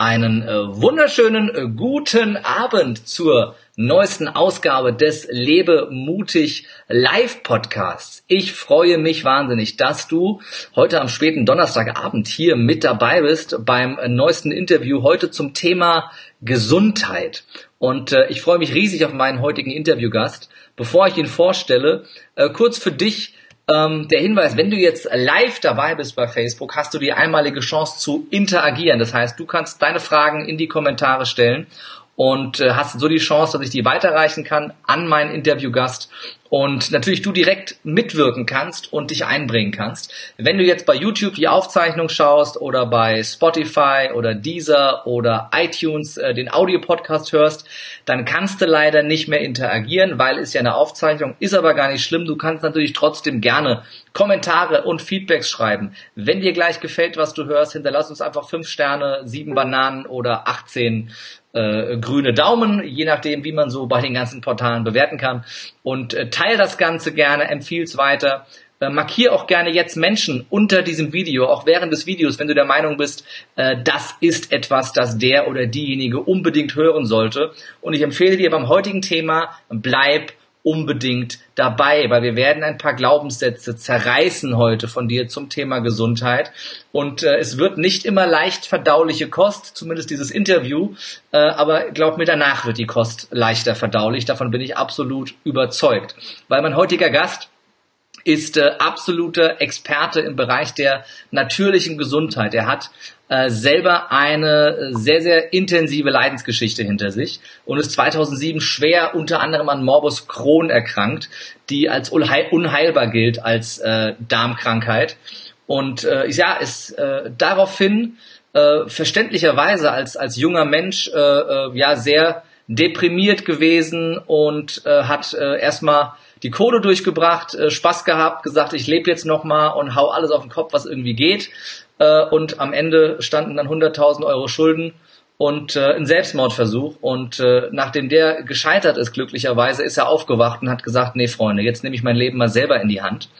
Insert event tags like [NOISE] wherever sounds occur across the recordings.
Einen äh, wunderschönen äh, guten Abend zur neuesten Ausgabe des Lebe mutig Live Podcasts. Ich freue mich wahnsinnig, dass du heute am späten Donnerstagabend hier mit dabei bist beim äh, neuesten Interview heute zum Thema Gesundheit. Und äh, ich freue mich riesig auf meinen heutigen Interviewgast. Bevor ich ihn vorstelle, äh, kurz für dich ähm, der Hinweis, wenn du jetzt live dabei bist bei Facebook, hast du die einmalige Chance zu interagieren. Das heißt, du kannst deine Fragen in die Kommentare stellen und äh, hast so die Chance, dass ich die weiterreichen kann an meinen Interviewgast und natürlich du direkt mitwirken kannst und dich einbringen kannst. Wenn du jetzt bei YouTube die Aufzeichnung schaust oder bei Spotify oder Deezer oder iTunes äh, den Audio-Podcast hörst, dann kannst du leider nicht mehr interagieren, weil es ja eine Aufzeichnung ist, aber gar nicht schlimm. Du kannst natürlich trotzdem gerne Kommentare und Feedbacks schreiben. Wenn dir gleich gefällt, was du hörst, hinterlass uns einfach fünf Sterne, sieben Bananen oder 18 äh, grüne Daumen, je nachdem, wie man so bei den ganzen Portalen bewerten kann. Und äh, teile das Ganze gerne, empfiehl es weiter. Äh, markier auch gerne jetzt Menschen unter diesem Video, auch während des Videos, wenn du der Meinung bist, äh, das ist etwas, das der oder diejenige unbedingt hören sollte. Und ich empfehle dir beim heutigen Thema, bleib unbedingt dabei, weil wir werden ein paar Glaubenssätze zerreißen heute von dir zum Thema Gesundheit. Und äh, es wird nicht immer leicht verdauliche Kost, zumindest dieses Interview, äh, aber glaub mir, danach wird die Kost leichter verdaulich. Davon bin ich absolut überzeugt. Weil mein heutiger Gast ist äh, absoluter Experte im Bereich der natürlichen Gesundheit. Er hat äh, selber eine sehr, sehr intensive Leidensgeschichte hinter sich und ist 2007 schwer unter anderem an Morbus Crohn erkrankt, die als unheilbar gilt als äh, Darmkrankheit. Und äh, ja, ist äh, daraufhin äh, verständlicherweise als, als junger Mensch äh, äh, ja sehr deprimiert gewesen und äh, hat äh, erstmal die Kohle durchgebracht, äh, Spaß gehabt, gesagt, ich lebe jetzt noch mal und hau alles auf den Kopf, was irgendwie geht. Äh, und am Ende standen dann 100.000 Euro Schulden und äh, ein Selbstmordversuch. Und äh, nachdem der gescheitert ist, glücklicherweise, ist er aufgewacht und hat gesagt, nee, Freunde, jetzt nehme ich mein Leben mal selber in die Hand.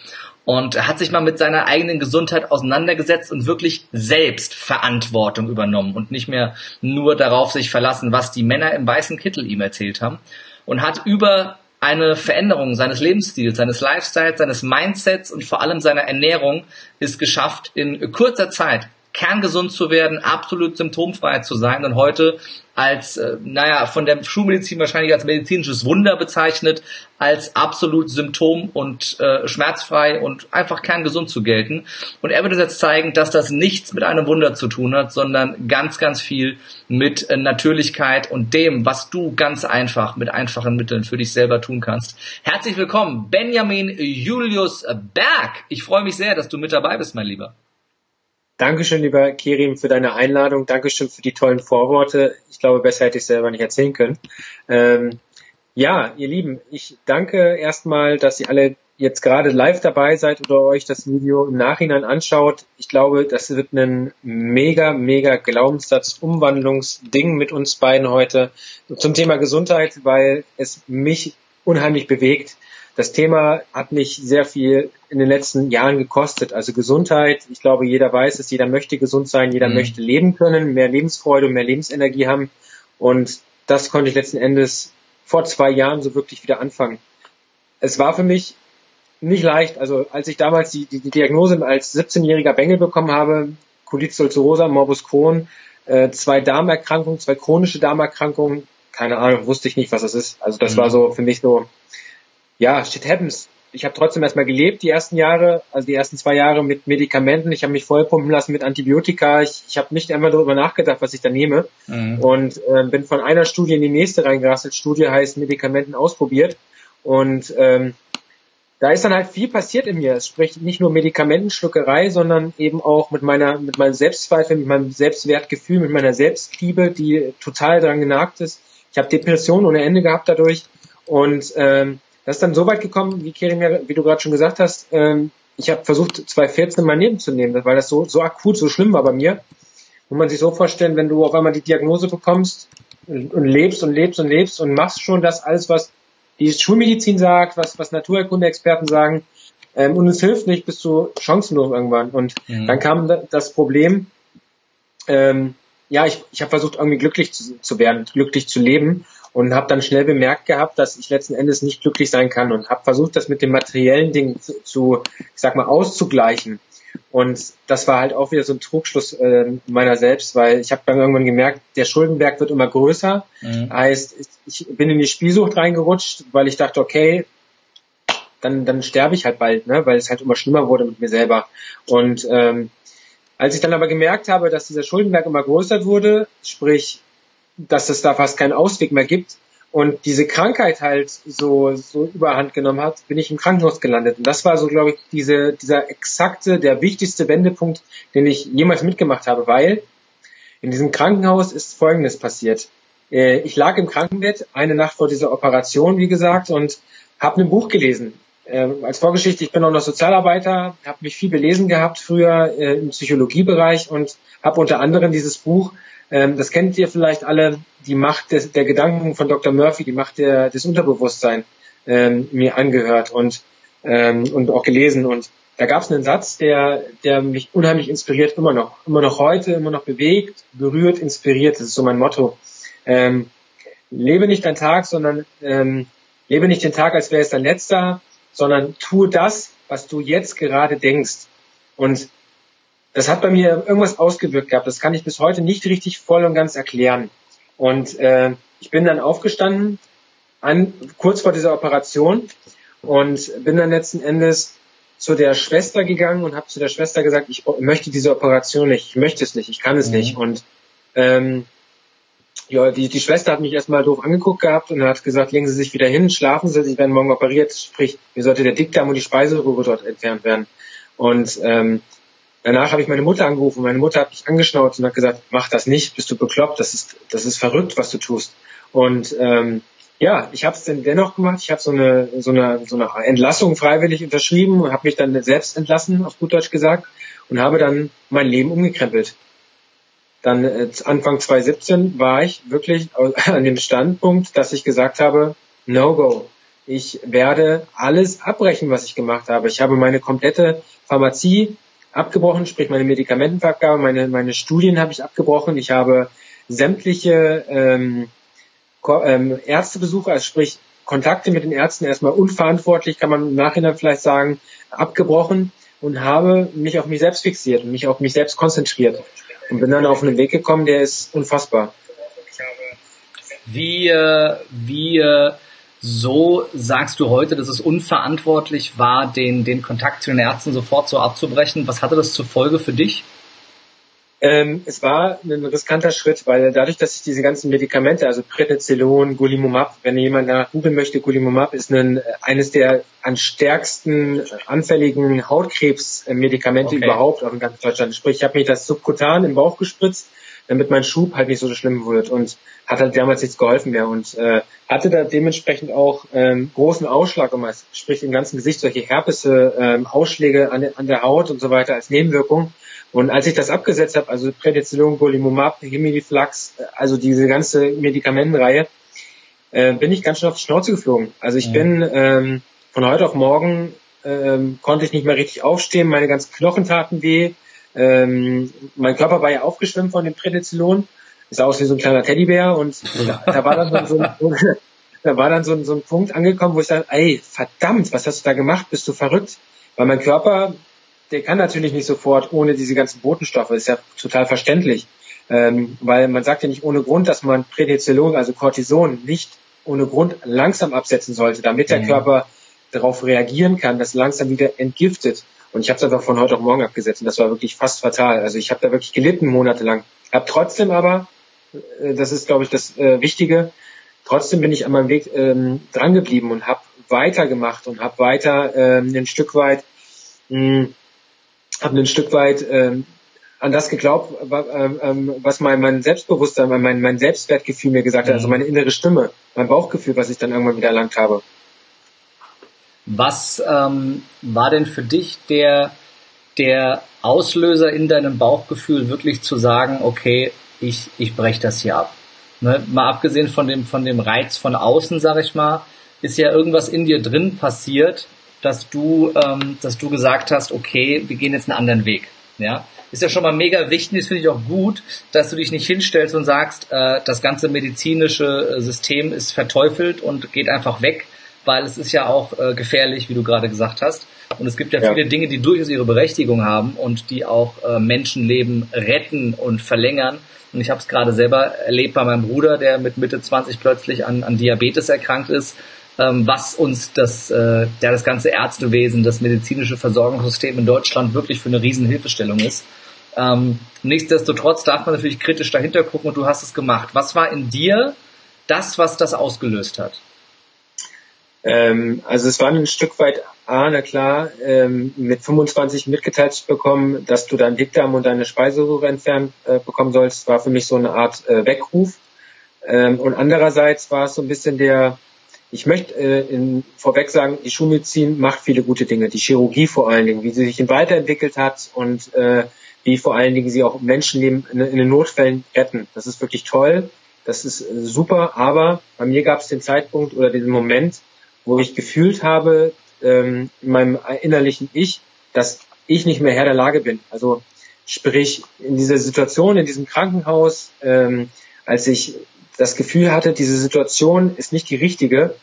Und hat sich mal mit seiner eigenen Gesundheit auseinandergesetzt und wirklich selbst Verantwortung übernommen und nicht mehr nur darauf sich verlassen, was die Männer im weißen Kittel ihm erzählt haben. Und hat über eine Veränderung seines Lebensstils, seines Lifestyles, seines Mindsets und vor allem seiner Ernährung ist geschafft, in kurzer Zeit kerngesund zu werden, absolut symptomfrei zu sein und heute als, äh, naja, von der Schulmedizin wahrscheinlich als medizinisches Wunder bezeichnet, als absolut symptom- und äh, schmerzfrei und einfach kerngesund zu gelten. Und er wird uns jetzt zeigen, dass das nichts mit einem Wunder zu tun hat, sondern ganz, ganz viel mit äh, Natürlichkeit und dem, was du ganz einfach mit einfachen Mitteln für dich selber tun kannst. Herzlich willkommen, Benjamin Julius Berg. Ich freue mich sehr, dass du mit dabei bist, mein Lieber. Dankeschön, lieber Kerim, für deine Einladung. Dankeschön für die tollen Vorworte. Ich glaube, besser hätte ich selber nicht erzählen können. Ähm, ja, ihr Lieben, ich danke erstmal, dass ihr alle jetzt gerade live dabei seid oder euch das Video im Nachhinein anschaut. Ich glaube, das wird ein mega, mega Glaubenssatz-Umwandlungsding mit uns beiden heute zum Thema Gesundheit, weil es mich unheimlich bewegt das Thema hat mich sehr viel in den letzten Jahren gekostet. Also Gesundheit, ich glaube, jeder weiß es, jeder möchte gesund sein, jeder mhm. möchte leben können, mehr Lebensfreude und mehr Lebensenergie haben. Und das konnte ich letzten Endes vor zwei Jahren so wirklich wieder anfangen. Es war für mich nicht leicht. Also als ich damals die, die, die Diagnose als 17-jähriger Bengel bekommen habe, Colitis ulcerosa, Morbus Crohn, äh, zwei Darmerkrankungen, zwei chronische Darmerkrankungen, keine Ahnung, wusste ich nicht, was das ist. Also das mhm. war so für mich so ja, shit happens. Ich habe trotzdem erstmal gelebt die ersten Jahre, also die ersten zwei Jahre mit Medikamenten. Ich habe mich vollpumpen lassen mit Antibiotika. Ich, ich habe nicht einmal darüber nachgedacht, was ich da nehme. Mhm. Und äh, bin von einer Studie in die nächste reingerasselt. Studie heißt Medikamenten ausprobiert. Und ähm, da ist dann halt viel passiert in mir. Es spricht nicht nur Medikamentenschluckerei, sondern eben auch mit meiner, mit meinem Selbstzweifel, mit meinem Selbstwertgefühl, mit meiner Selbstliebe, die total daran genagt ist. Ich habe Depressionen ohne Ende gehabt dadurch. Und ähm, das ist dann so weit gekommen, wie Kerim wie du gerade schon gesagt hast, ähm, ich habe versucht, 2014 mein Leben zu nehmen, weil das so, so akut, so schlimm war bei mir. Muss man sich so vorstellen, wenn du auf einmal die Diagnose bekommst und, und lebst und lebst und lebst und machst schon das alles, was die Schulmedizin sagt, was, was Naturerkunde-Experten sagen, ähm, und es hilft nicht, bist du chancenlos irgendwann. Und mhm. dann kam das Problem, ähm, ja, ich, ich habe versucht, irgendwie glücklich zu, zu werden, glücklich zu leben und habe dann schnell bemerkt gehabt, dass ich letzten Endes nicht glücklich sein kann und habe versucht, das mit den materiellen Dingen zu, zu, ich sag mal, auszugleichen. Und das war halt auch wieder so ein Trugschluss äh, meiner selbst, weil ich habe dann irgendwann gemerkt, der Schuldenberg wird immer größer. Mhm. Heißt, ich bin in die Spielsucht reingerutscht, weil ich dachte, okay, dann, dann sterbe ich halt bald, ne? weil es halt immer schlimmer wurde mit mir selber. Und ähm, als ich dann aber gemerkt habe, dass dieser Schuldenberg immer größer wurde, sprich dass es da fast keinen Ausweg mehr gibt und diese Krankheit halt so, so überhand genommen hat, bin ich im Krankenhaus gelandet. Und das war so, glaube ich, diese, dieser exakte, der wichtigste Wendepunkt, den ich jemals mitgemacht habe, weil in diesem Krankenhaus ist Folgendes passiert. Äh, ich lag im Krankenbett eine Nacht vor dieser Operation, wie gesagt, und habe ein Buch gelesen. Ähm, als Vorgeschichte, ich bin auch noch Sozialarbeiter, habe mich viel belesen gehabt früher äh, im Psychologiebereich und habe unter anderem dieses Buch ähm, das kennt ihr vielleicht alle, die Macht des, der Gedanken von Dr. Murphy, die Macht der, des Unterbewusstseins ähm, mir angehört und, ähm, und auch gelesen. Und da gab es einen Satz, der, der mich unheimlich inspiriert, immer noch. Immer noch heute, immer noch bewegt, berührt, inspiriert. Das ist so mein Motto. Ähm, lebe nicht dein Tag, sondern ähm, lebe nicht den Tag, als wäre es dein letzter, sondern tue das, was du jetzt gerade denkst. Und das hat bei mir irgendwas ausgewirkt gehabt. Das kann ich bis heute nicht richtig voll und ganz erklären. Und äh, ich bin dann aufgestanden, an, kurz vor dieser Operation und bin dann letzten Endes zu der Schwester gegangen und habe zu der Schwester gesagt, ich möchte diese Operation nicht, ich möchte es nicht, ich kann es mhm. nicht. Und ähm, ja, die, die Schwester hat mich erstmal doof angeguckt gehabt und hat gesagt, legen Sie sich wieder hin, schlafen Sie, Sie werden morgen operiert, sprich, mir sollte der Dickdarm und die Speiseröhre dort entfernt werden. Und ähm, Danach habe ich meine Mutter angerufen. Meine Mutter hat mich angeschnauzt und hat gesagt, mach das nicht, bist du bekloppt, das ist, das ist verrückt, was du tust. Und ähm, ja, ich habe es dann dennoch gemacht. Ich habe so eine, so, eine, so eine Entlassung freiwillig unterschrieben und habe mich dann selbst entlassen, auf gut Deutsch gesagt, und habe dann mein Leben umgekrempelt. Dann äh, Anfang 2017 war ich wirklich [LAUGHS] an dem Standpunkt, dass ich gesagt habe, no go. Ich werde alles abbrechen, was ich gemacht habe. Ich habe meine komplette Pharmazie abgebrochen, sprich meine Medikamentenvergabe, meine, meine Studien habe ich abgebrochen. Ich habe sämtliche ähm, ähm, Ärztebesuche, also sprich Kontakte mit den Ärzten erstmal unverantwortlich, kann man im Nachhinein vielleicht sagen, abgebrochen und habe mich auf mich selbst fixiert und mich auf mich selbst konzentriert und bin dann auf einen Weg gekommen, der ist unfassbar. Wie, äh, wie äh, so sagst du heute, dass es unverantwortlich war, den, den Kontakt zu den Ärzten sofort so abzubrechen. Was hatte das zur Folge für dich? Ähm, es war ein riskanter Schritt, weil dadurch, dass ich diese ganzen Medikamente, also Prednisolon, Gulimumab, wenn jemand danach googeln möchte, Gulimumab ist ein, eines der an stärksten anfälligen Hautkrebsmedikamente okay. überhaupt auch in ganz Deutschland. Sprich, ich habe mir das subkutan im Bauch gespritzt, damit mein Schub halt nicht so schlimm wird und hat halt damals nichts geholfen mehr und äh, hatte da dementsprechend auch ähm, großen Ausschlag, um es sprich im ganzen Gesicht solche Herpese, ähm, Ausschläge an, an der Haut und so weiter als Nebenwirkung. Und als ich das abgesetzt habe, also Prednisolon, Golimumab, Himiliflax, also diese ganze Medikamentenreihe, äh, bin ich ganz schön auf die Schnauze geflogen. Also ich ja. bin ähm, von heute auf morgen ähm, konnte ich nicht mehr richtig aufstehen, meine ganzen Knochen taten weh, ähm, mein Körper war ja aufgeschwemmt von dem Prednisolon, sah aus wie so ein kleiner Teddybär und da war dann so, so, [LAUGHS] da war dann so, so ein Punkt angekommen, wo ich sage, ey, verdammt, was hast du da gemacht? Bist du verrückt? Weil mein Körper, der kann natürlich nicht sofort ohne diese ganzen Botenstoffe, das ist ja total verständlich. Ähm, weil man sagt ja nicht ohne Grund, dass man Prednisolon, also Cortison, nicht ohne Grund langsam absetzen sollte, damit der mhm. Körper darauf reagieren kann, dass langsam wieder entgiftet. Und ich habe es einfach von heute auf morgen abgesetzt und das war wirklich fast fatal. Also ich habe da wirklich gelitten monatelang. Habe trotzdem aber, das ist glaube ich das äh, Wichtige, trotzdem bin ich an meinem Weg ähm, dran geblieben und habe weitergemacht und habe weiter ähm, ein Stück weit, hm, habe ein Stück weit ähm, an das geglaubt, ähm, was mein, mein Selbstbewusstsein, mein, mein Selbstwertgefühl mir gesagt hat, also mhm. meine innere Stimme, mein Bauchgefühl, was ich dann irgendwann wieder erlangt habe. Was ähm, war denn für dich der, der Auslöser in deinem Bauchgefühl, wirklich zu sagen, okay, ich, ich breche das hier ab? Ne? Mal abgesehen von dem, von dem Reiz von außen, sag ich mal, ist ja irgendwas in dir drin passiert, dass du, ähm, dass du gesagt hast, okay, wir gehen jetzt einen anderen Weg. Ja? ist ja schon mal mega wichtig. Das finde ich auch gut, dass du dich nicht hinstellst und sagst, äh, das ganze medizinische äh, System ist verteufelt und geht einfach weg, weil es ist ja auch äh, gefährlich, wie du gerade gesagt hast. Und es gibt ja, ja, viele Dinge, die durchaus ihre Berechtigung haben und die auch äh, Menschenleben retten und verlängern. Und ich habe es gerade selber erlebt bei meinem Bruder, der mit Mitte 20 plötzlich an, an Diabetes erkrankt ist, ähm, was uns das, äh, ja, das ganze Ärztewesen, das medizinische Versorgungssystem in Deutschland wirklich für eine Riesenhilfestellung ist. Ähm, nichtsdestotrotz darf man natürlich kritisch dahinter gucken und du hast es gemacht. Was war in dir das, was das ausgelöst hat? Ähm, also es war ein Stück weit A, na klar, ähm, mit 25 mitgeteilt zu bekommen, dass du deinen Dickdarm und deine Speiseröhre entfernt äh, bekommen sollst, war für mich so eine Art äh, Weckruf. Ähm, und andererseits war es so ein bisschen der, ich möchte äh, in, vorweg sagen, die Schulmedizin macht viele gute Dinge, die Chirurgie vor allen Dingen, wie sie sich weiterentwickelt hat und äh, wie vor allen Dingen sie auch Menschenleben in, in den Notfällen retten. Das ist wirklich toll, das ist äh, super, aber bei mir gab es den Zeitpunkt oder den Moment, wo ich gefühlt habe, ähm, in meinem innerlichen Ich, dass ich nicht mehr Herr der Lage bin. Also sprich, in dieser Situation, in diesem Krankenhaus, ähm, als ich das Gefühl hatte, diese Situation ist nicht die richtige,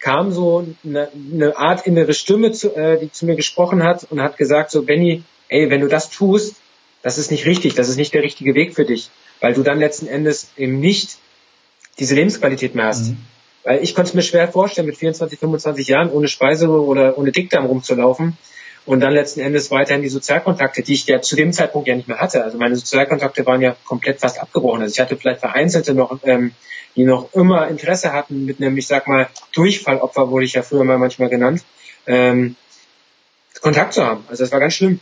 kam so eine, eine Art innere Stimme, zu, äh, die zu mir gesprochen hat und hat gesagt, so Benny, ey, wenn du das tust, das ist nicht richtig, das ist nicht der richtige Weg für dich, weil du dann letzten Endes eben nicht diese Lebensqualität mehr hast. Mhm. Weil ich konnte es mir schwer vorstellen, mit 24, 25 Jahren ohne Speiseröhre oder ohne Dickdarm rumzulaufen und dann letzten Endes weiterhin die Sozialkontakte, die ich ja zu dem Zeitpunkt ja nicht mehr hatte. Also meine Sozialkontakte waren ja komplett fast abgebrochen. Also ich hatte vielleicht vereinzelte noch, ähm, die noch immer Interesse hatten mit einem, ich sag mal, Durchfallopfer wurde ich ja früher mal manchmal genannt, ähm, Kontakt zu haben. Also das war ganz schlimm.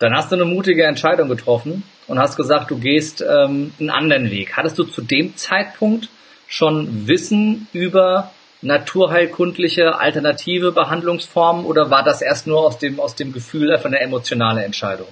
Dann hast du eine mutige Entscheidung getroffen und hast gesagt, du gehst ähm, einen anderen Weg. Hattest du zu dem Zeitpunkt schon Wissen über naturheilkundliche alternative Behandlungsformen oder war das erst nur aus dem, aus dem Gefühl von der emotionalen Entscheidung?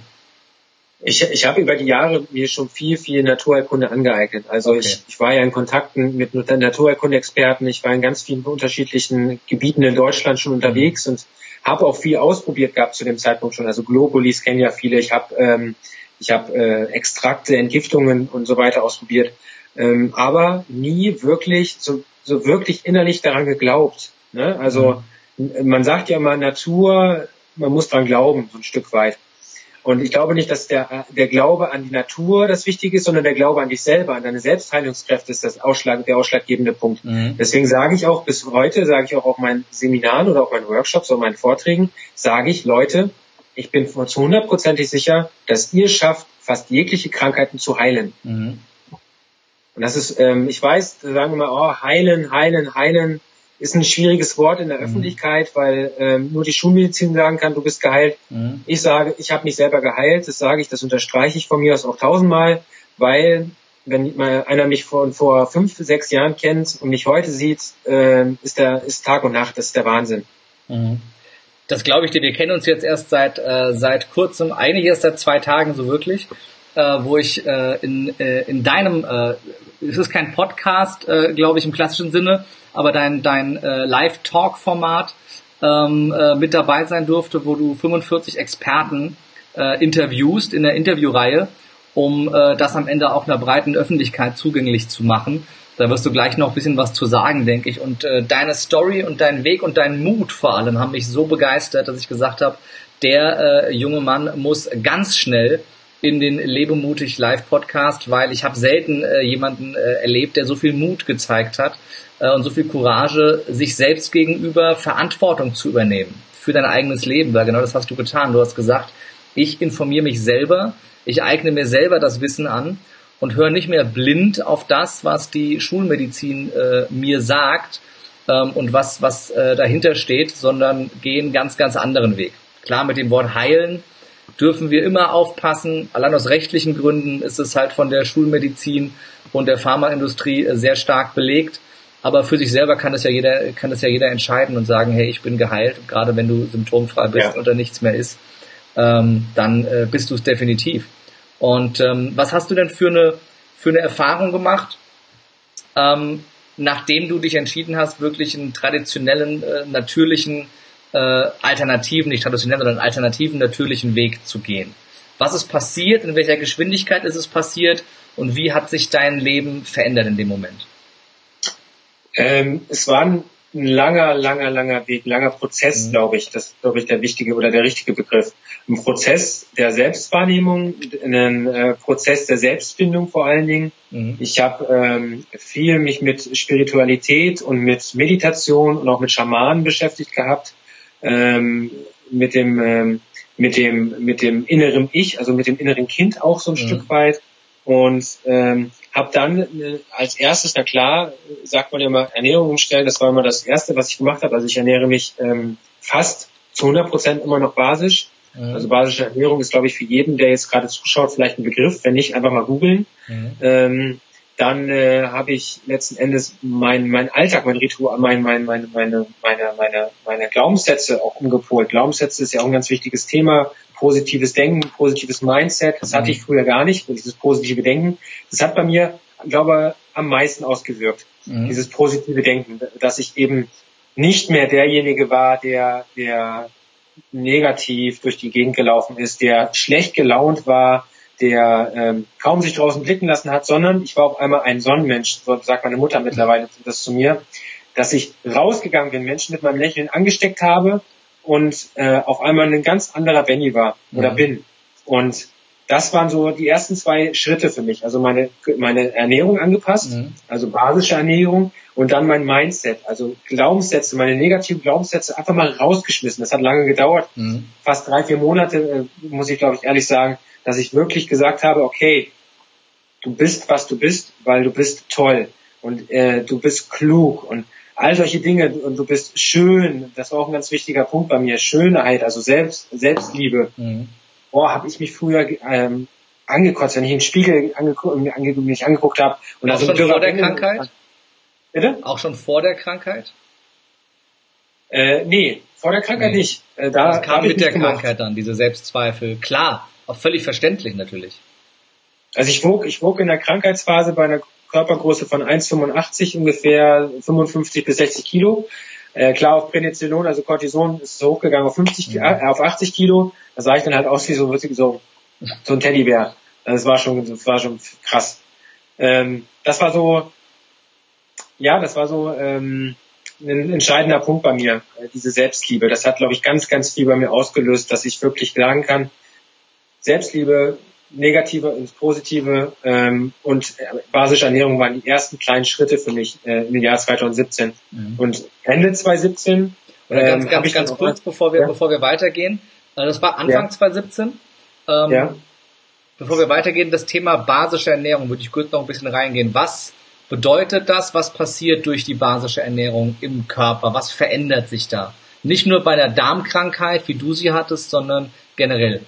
Ich, ich habe über die Jahre mir schon viel, viel Naturheilkunde angeeignet. Also okay. ich, ich war ja in Kontakten mit Naturheilkunde-Experten, ich war in ganz vielen unterschiedlichen Gebieten in Deutschland schon unterwegs und habe auch viel ausprobiert gehabt zu dem Zeitpunkt schon. Also Globulis kennen ja viele. Ich habe ähm, ich hab, äh, Extrakte, Entgiftungen und so weiter ausprobiert ähm, aber nie wirklich so, so wirklich innerlich daran geglaubt. Ne? Also mhm. man sagt ja immer Natur, man muss dran glauben, so ein Stück weit. Und ich glaube nicht, dass der, der Glaube an die Natur das Wichtige ist, sondern der Glaube an dich selber, an deine Selbstheilungskräfte ist das Ausschlag, der ausschlaggebende Punkt. Mhm. Deswegen sage ich auch bis heute, sage ich auch auf meinen Seminaren oder auf meinen Workshops oder meinen Vorträgen, sage ich, Leute, ich bin zu hundertprozentig sicher, dass ihr schafft, fast jegliche Krankheiten zu heilen. Mhm. Und das ist, ähm, ich weiß, sagen wir mal, oh, heilen, heilen, heilen ist ein schwieriges Wort in der mhm. Öffentlichkeit, weil ähm, nur die Schulmedizin sagen kann, du bist geheilt. Mhm. Ich sage, ich habe mich selber geheilt, das sage ich, das unterstreiche ich von mir aus auch tausendmal, weil wenn mal einer mich von vor fünf, sechs Jahren kennt und mich heute sieht, äh, ist der ist Tag und Nacht, das ist der Wahnsinn. Mhm. Das glaube ich dir. Wir kennen uns jetzt erst seit äh, seit kurzem, eigentlich erst seit zwei Tagen so wirklich, äh, wo ich äh, in äh, in deinem äh, es ist kein Podcast, äh, glaube ich, im klassischen Sinne, aber dein, dein äh, Live-Talk-Format ähm, äh, mit dabei sein durfte, wo du 45 Experten äh, interviewst in der Interviewreihe, um äh, das am Ende auch einer breiten Öffentlichkeit zugänglich zu machen. Da wirst du gleich noch ein bisschen was zu sagen, denke ich. Und äh, deine Story und dein Weg und dein Mut vor allem haben mich so begeistert, dass ich gesagt habe, der äh, junge Mann muss ganz schnell in den Lebemutig Live Podcast, weil ich habe selten äh, jemanden äh, erlebt, der so viel Mut gezeigt hat äh, und so viel Courage, sich selbst gegenüber Verantwortung zu übernehmen für dein eigenes Leben, weil genau das hast du getan. Du hast gesagt, ich informiere mich selber, ich eigne mir selber das Wissen an und höre nicht mehr blind auf das, was die Schulmedizin äh, mir sagt ähm, und was, was äh, dahinter steht, sondern gehe einen ganz, ganz anderen Weg. Klar, mit dem Wort heilen dürfen wir immer aufpassen. Allein aus rechtlichen Gründen ist es halt von der Schulmedizin und der Pharmaindustrie äh, sehr stark belegt. Aber für sich selber kann es ja jeder, kann es ja jeder entscheiden und sagen, hey, ich bin geheilt. Gerade wenn du symptomfrei bist ja. oder nichts mehr ist, ähm, dann äh, bist du es definitiv. Und ähm, was hast du denn für eine, für eine Erfahrung gemacht, ähm, nachdem du dich entschieden hast, wirklich einen traditionellen, äh, natürlichen äh, alternativen, nicht traditionellen, sondern alternativen natürlichen Weg zu gehen. Was ist passiert? In welcher Geschwindigkeit ist es passiert? Und wie hat sich dein Leben verändert in dem Moment? Ähm, es war ein langer, langer, langer Weg, langer Prozess, mhm. glaube ich. Das ist, glaube ich, der wichtige oder der richtige Begriff. Ein Prozess der Selbstwahrnehmung, ein äh, Prozess der Selbstfindung vor allen Dingen. Mhm. Ich habe ähm, viel mich mit Spiritualität und mit Meditation und auch mit Schamanen beschäftigt gehabt, ähm, mit dem ähm, mit dem mit dem inneren Ich, also mit dem inneren Kind auch so ein mhm. Stück weit und ähm, habe dann äh, als erstes, na klar, sagt man ja immer Ernährung umstellen, das war immer das Erste, was ich gemacht habe. Also ich ernähre mich ähm, fast zu 100 Prozent immer noch basisch. Mhm. Also basische Ernährung ist, glaube ich, für jeden, der jetzt gerade zuschaut, vielleicht ein Begriff. Wenn nicht, einfach mal googeln. Mhm. Ähm, dann äh, habe ich letzten Endes mein mein Alltag, mein Ritual, mein, mein, meine, meine, meine, meine, meine Glaubenssätze auch umgepolt. Glaubenssätze ist ja auch ein ganz wichtiges Thema positives Denken, positives Mindset. Das hatte ich früher gar nicht. Dieses positive Denken, das hat bei mir, glaube am meisten ausgewirkt. Mhm. Dieses positive Denken, dass ich eben nicht mehr derjenige war, der, der negativ durch die Gegend gelaufen ist, der schlecht gelaunt war, der ähm, kaum sich draußen blicken lassen hat, sondern ich war auf einmal ein Sonnenmensch, so sagt meine Mutter mittlerweile das zu mir, dass ich rausgegangen bin, Menschen mit meinem Lächeln angesteckt habe und äh, auf einmal ein ganz anderer Benny war oder mhm. bin. Und das waren so die ersten zwei Schritte für mich. Also meine, meine Ernährung angepasst, mhm. also basische Ernährung und dann mein Mindset, also Glaubenssätze, meine negativen Glaubenssätze einfach mal rausgeschmissen. Das hat lange gedauert, mhm. fast drei, vier Monate, äh, muss ich glaube ich ehrlich sagen, dass ich wirklich gesagt habe, okay, du bist, was du bist, weil du bist toll und äh, du bist klug und all solche Dinge und du bist schön, das war auch ein ganz wichtiger Punkt bei mir, Schönheit, also Selbst, Selbstliebe. Mhm. Boah, habe ich mich früher ähm, angekotzt, wenn ich in den Spiegel angeguckt, ange, mich angeguckt habe. Und auch schon vor der Krankheit? Bitte? Auch schon vor der Krankheit? Äh, nee, vor der Krankheit nee. nicht. Äh, da das kam mit der gemacht. Krankheit dann, diese Selbstzweifel. Klar, auch völlig verständlich natürlich. Also ich wog, ich wog in der Krankheitsphase bei einer Körpergröße von 1,85 ungefähr 55 bis 60 Kilo. Äh, klar auf Prednisolon, also Cortison ist so hochgegangen auf 50, mhm. äh, auf 80 Kilo. Da sah ich dann halt aus wie so, so, so ein Teddybär. Das war schon, das war schon krass. Ähm, das war so, ja, das war so ähm, ein entscheidender Punkt bei mir, äh, diese Selbstliebe. Das hat, glaube ich, ganz, ganz viel bei mir ausgelöst, dass ich wirklich sagen kann, Selbstliebe Negative ins Positive ähm, und basische Ernährung waren die ersten kleinen Schritte für mich äh, im Jahr 2017. Mhm. Und Ende 2017 Oder ganz, ähm, ganz, ganz kurz, bevor wir, ja? bevor wir weitergehen. Äh, das war Anfang ja. 2017. Ähm, ja. Bevor wir weitergehen, das Thema basische Ernährung, würde ich kurz noch ein bisschen reingehen. Was bedeutet das? Was passiert durch die basische Ernährung im Körper? Was verändert sich da? Nicht nur bei der Darmkrankheit, wie du sie hattest, sondern generell.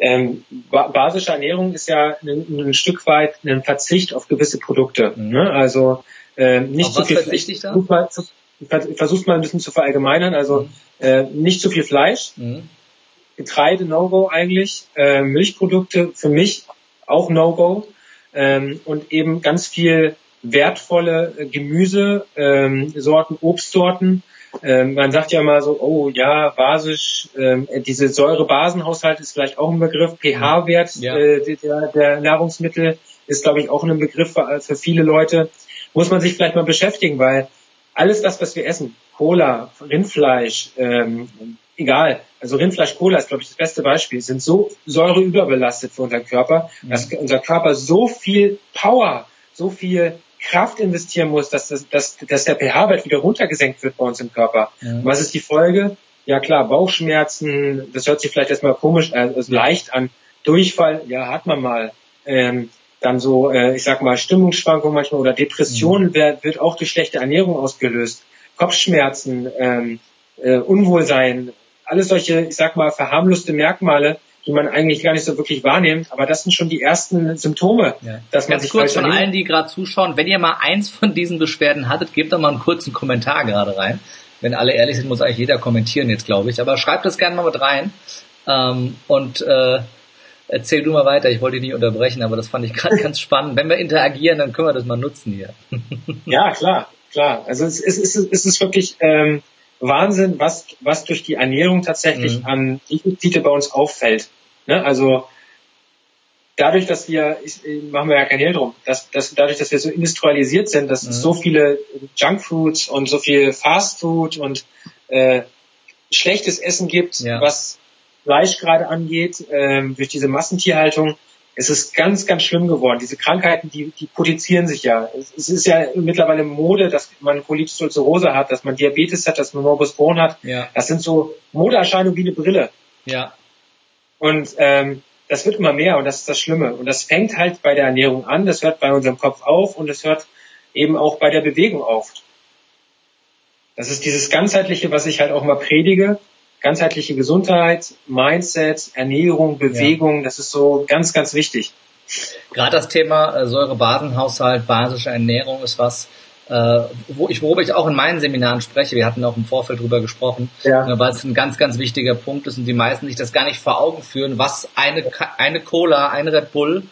Ähm, basische Ernährung ist ja ein, ein, Stück weit ein Verzicht auf gewisse Produkte. Mhm. Ne? Also äh, nicht zu viel Fleisch. Ich versuch's mal ein bisschen zu verallgemeinern. Also mhm. äh, nicht zu viel Fleisch, mhm. Getreide No-Go eigentlich, äh, Milchprodukte für mich auch No-Go ähm, und eben ganz viel wertvolle Gemüse, ähm, Sorten, Obstsorten, ähm, man sagt ja mal so, oh ja, basisch, ähm, diese Säure-Basenhaushalt ist vielleicht auch ein Begriff. pH-Wert ja. äh, der, der Nahrungsmittel ist, glaube ich, auch ein Begriff für, für viele Leute. Muss man sich vielleicht mal beschäftigen, weil alles das, was wir essen, Cola, Rindfleisch, ähm, egal, also Rindfleisch, Cola ist, glaube ich, das beste Beispiel, sind so säureüberbelastet für unseren Körper, mhm. dass unser Körper so viel Power, so viel Kraft investieren muss, dass, das, dass, dass der pH-Wert wieder runtergesenkt wird bei uns im Körper. Ja. Was ist die Folge? Ja klar, Bauchschmerzen, das hört sich vielleicht erstmal komisch, äh, also leicht an. Durchfall, ja, hat man mal. Ähm, dann so, äh, ich sag mal, Stimmungsschwankungen manchmal oder Depressionen mhm. wird, wird auch durch schlechte Ernährung ausgelöst. Kopfschmerzen, ähm, äh, Unwohlsein, alles solche, ich sag mal, verharmloste Merkmale, die man eigentlich gar nicht so wirklich wahrnimmt. Aber das sind schon die ersten Symptome, ja. dass man Ganz sich kurz von allen, die gerade zuschauen, wenn ihr mal eins von diesen Beschwerden hattet, gebt doch mal einen kurzen Kommentar gerade rein. Wenn alle ehrlich sind, muss eigentlich jeder kommentieren jetzt, glaube ich. Aber schreibt das gerne mal mit rein. Ähm, und äh, erzähl du mal weiter. Ich wollte dich nicht unterbrechen, aber das fand ich gerade [LAUGHS] ganz spannend. Wenn wir interagieren, dann können wir das mal nutzen hier. [LAUGHS] ja, klar, klar. Also es, es, es, es ist wirklich ähm, Wahnsinn, was, was durch die Ernährung tatsächlich mhm. an Defizite bei uns auffällt. Ne? Also dadurch, dass wir, ich, machen wir ja kein Hehl drum, dass, dass dadurch, dass wir so industrialisiert sind, dass mhm. es so viele Junkfoods und so viel Fastfood und äh, schlechtes Essen gibt, ja. was Fleisch gerade angeht, ähm, durch diese Massentierhaltung, es ist ganz, ganz schlimm geworden. Diese Krankheiten, die, die potenzieren sich ja. Es ist ja mittlerweile Mode, dass man Colitis ulcerosa hat, dass man Diabetes hat, dass man Morbus Crohn hat. Ja. Das sind so Modeerscheinungen wie eine Brille. Ja. Und ähm, das wird immer mehr und das ist das Schlimme. Und das fängt halt bei der Ernährung an, das hört bei unserem Kopf auf und es hört eben auch bei der Bewegung auf. Das ist dieses ganzheitliche, was ich halt auch mal predige. Ganzheitliche Gesundheit, Mindset, Ernährung, Bewegung, ja. das ist so ganz, ganz wichtig. Gerade das Thema äh, Säurebasenhaushalt, basische Ernährung ist was, äh, wo ich, worüber ich auch in meinen Seminaren spreche, wir hatten auch im Vorfeld drüber gesprochen, ja. äh, weil es ein ganz, ganz wichtiger Punkt ist und die meisten sich das gar nicht vor Augen führen, was eine, eine Cola, ein Red Bull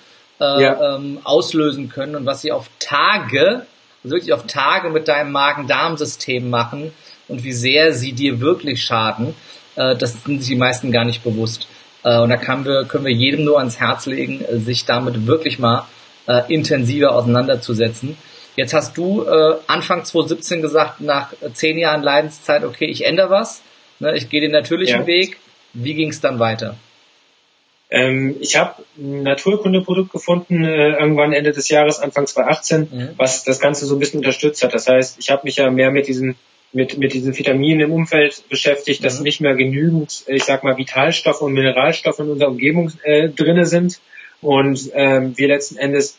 äh, ja. ähm, auslösen können und was sie auf Tage, also wirklich auf Tage mit deinem Magen-Darm-System machen und wie sehr sie dir wirklich schaden, äh, das sind sich die meisten gar nicht bewusst. Äh, und da können wir, können wir jedem nur ans Herz legen, äh, sich damit wirklich mal äh, intensiver auseinanderzusetzen. Jetzt hast du äh, Anfang 2017 gesagt, nach zehn Jahren Leidenszeit, okay, ich ändere was, ne, ich gehe den natürlichen ja. Weg. Wie ging es dann weiter? Ähm, ich habe ein Naturkundeprodukt gefunden, äh, irgendwann Ende des Jahres, Anfang 2018, mhm. was das Ganze so ein bisschen unterstützt hat. Das heißt, ich habe mich ja mehr mit diesen mit, mit diesen Vitaminen im Umfeld beschäftigt, mhm. dass nicht mehr genügend, ich sag mal, Vitalstoffe und Mineralstoffe in unserer Umgebung äh, drinne sind und ähm, wir letzten Endes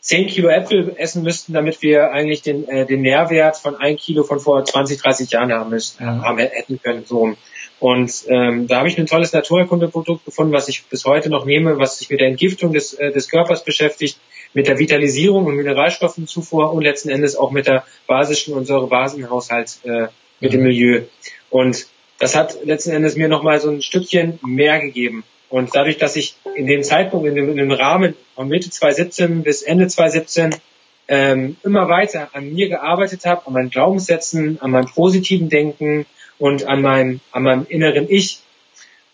10 Kilo Äpfel essen müssten, damit wir eigentlich den, äh, den Nährwert von 1 Kilo von vor 20, 30 Jahren haben müssen, mhm. haben, hätten können. So. Und ähm, da habe ich ein tolles Naturerkundeprodukt gefunden, was ich bis heute noch nehme, was sich mit der Entgiftung des, äh, des Körpers beschäftigt, mit der Vitalisierung und Mineralstoffenzufuhr und letzten Endes auch mit der basischen und Säurebasenhaushalt äh, mit mhm. dem Milieu. Und das hat letzten Endes mir nochmal so ein Stückchen mehr gegeben. Und dadurch, dass ich in dem Zeitpunkt, in dem, in dem Rahmen von Mitte 2017 bis Ende 2017 ähm, immer weiter an mir gearbeitet habe, an meinen Glaubenssätzen, an meinem positiven Denken und an meinem, an meinem inneren Ich,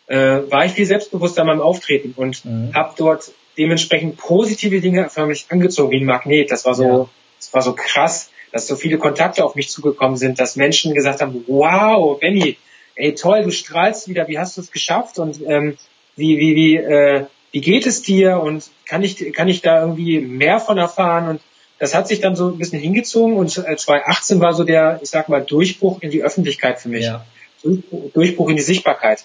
äh, war ich viel selbstbewusster an meinem Auftreten und mhm. habe dort dementsprechend positive Dinge förmlich angezogen, wie ein Magnet. Das war so, ja. das war so krass, dass so viele Kontakte auf mich zugekommen sind, dass Menschen gesagt haben, wow, Benny, ey toll, du strahlst wieder, wie hast du es geschafft? Und ähm, wie, wie, wie, äh, wie geht es dir und kann ich, kann ich da irgendwie mehr von erfahren? Und das hat sich dann so ein bisschen hingezogen und 2018 war so der, ich sag mal, Durchbruch in die Öffentlichkeit für mich. Ja. Durchbruch in die Sichtbarkeit.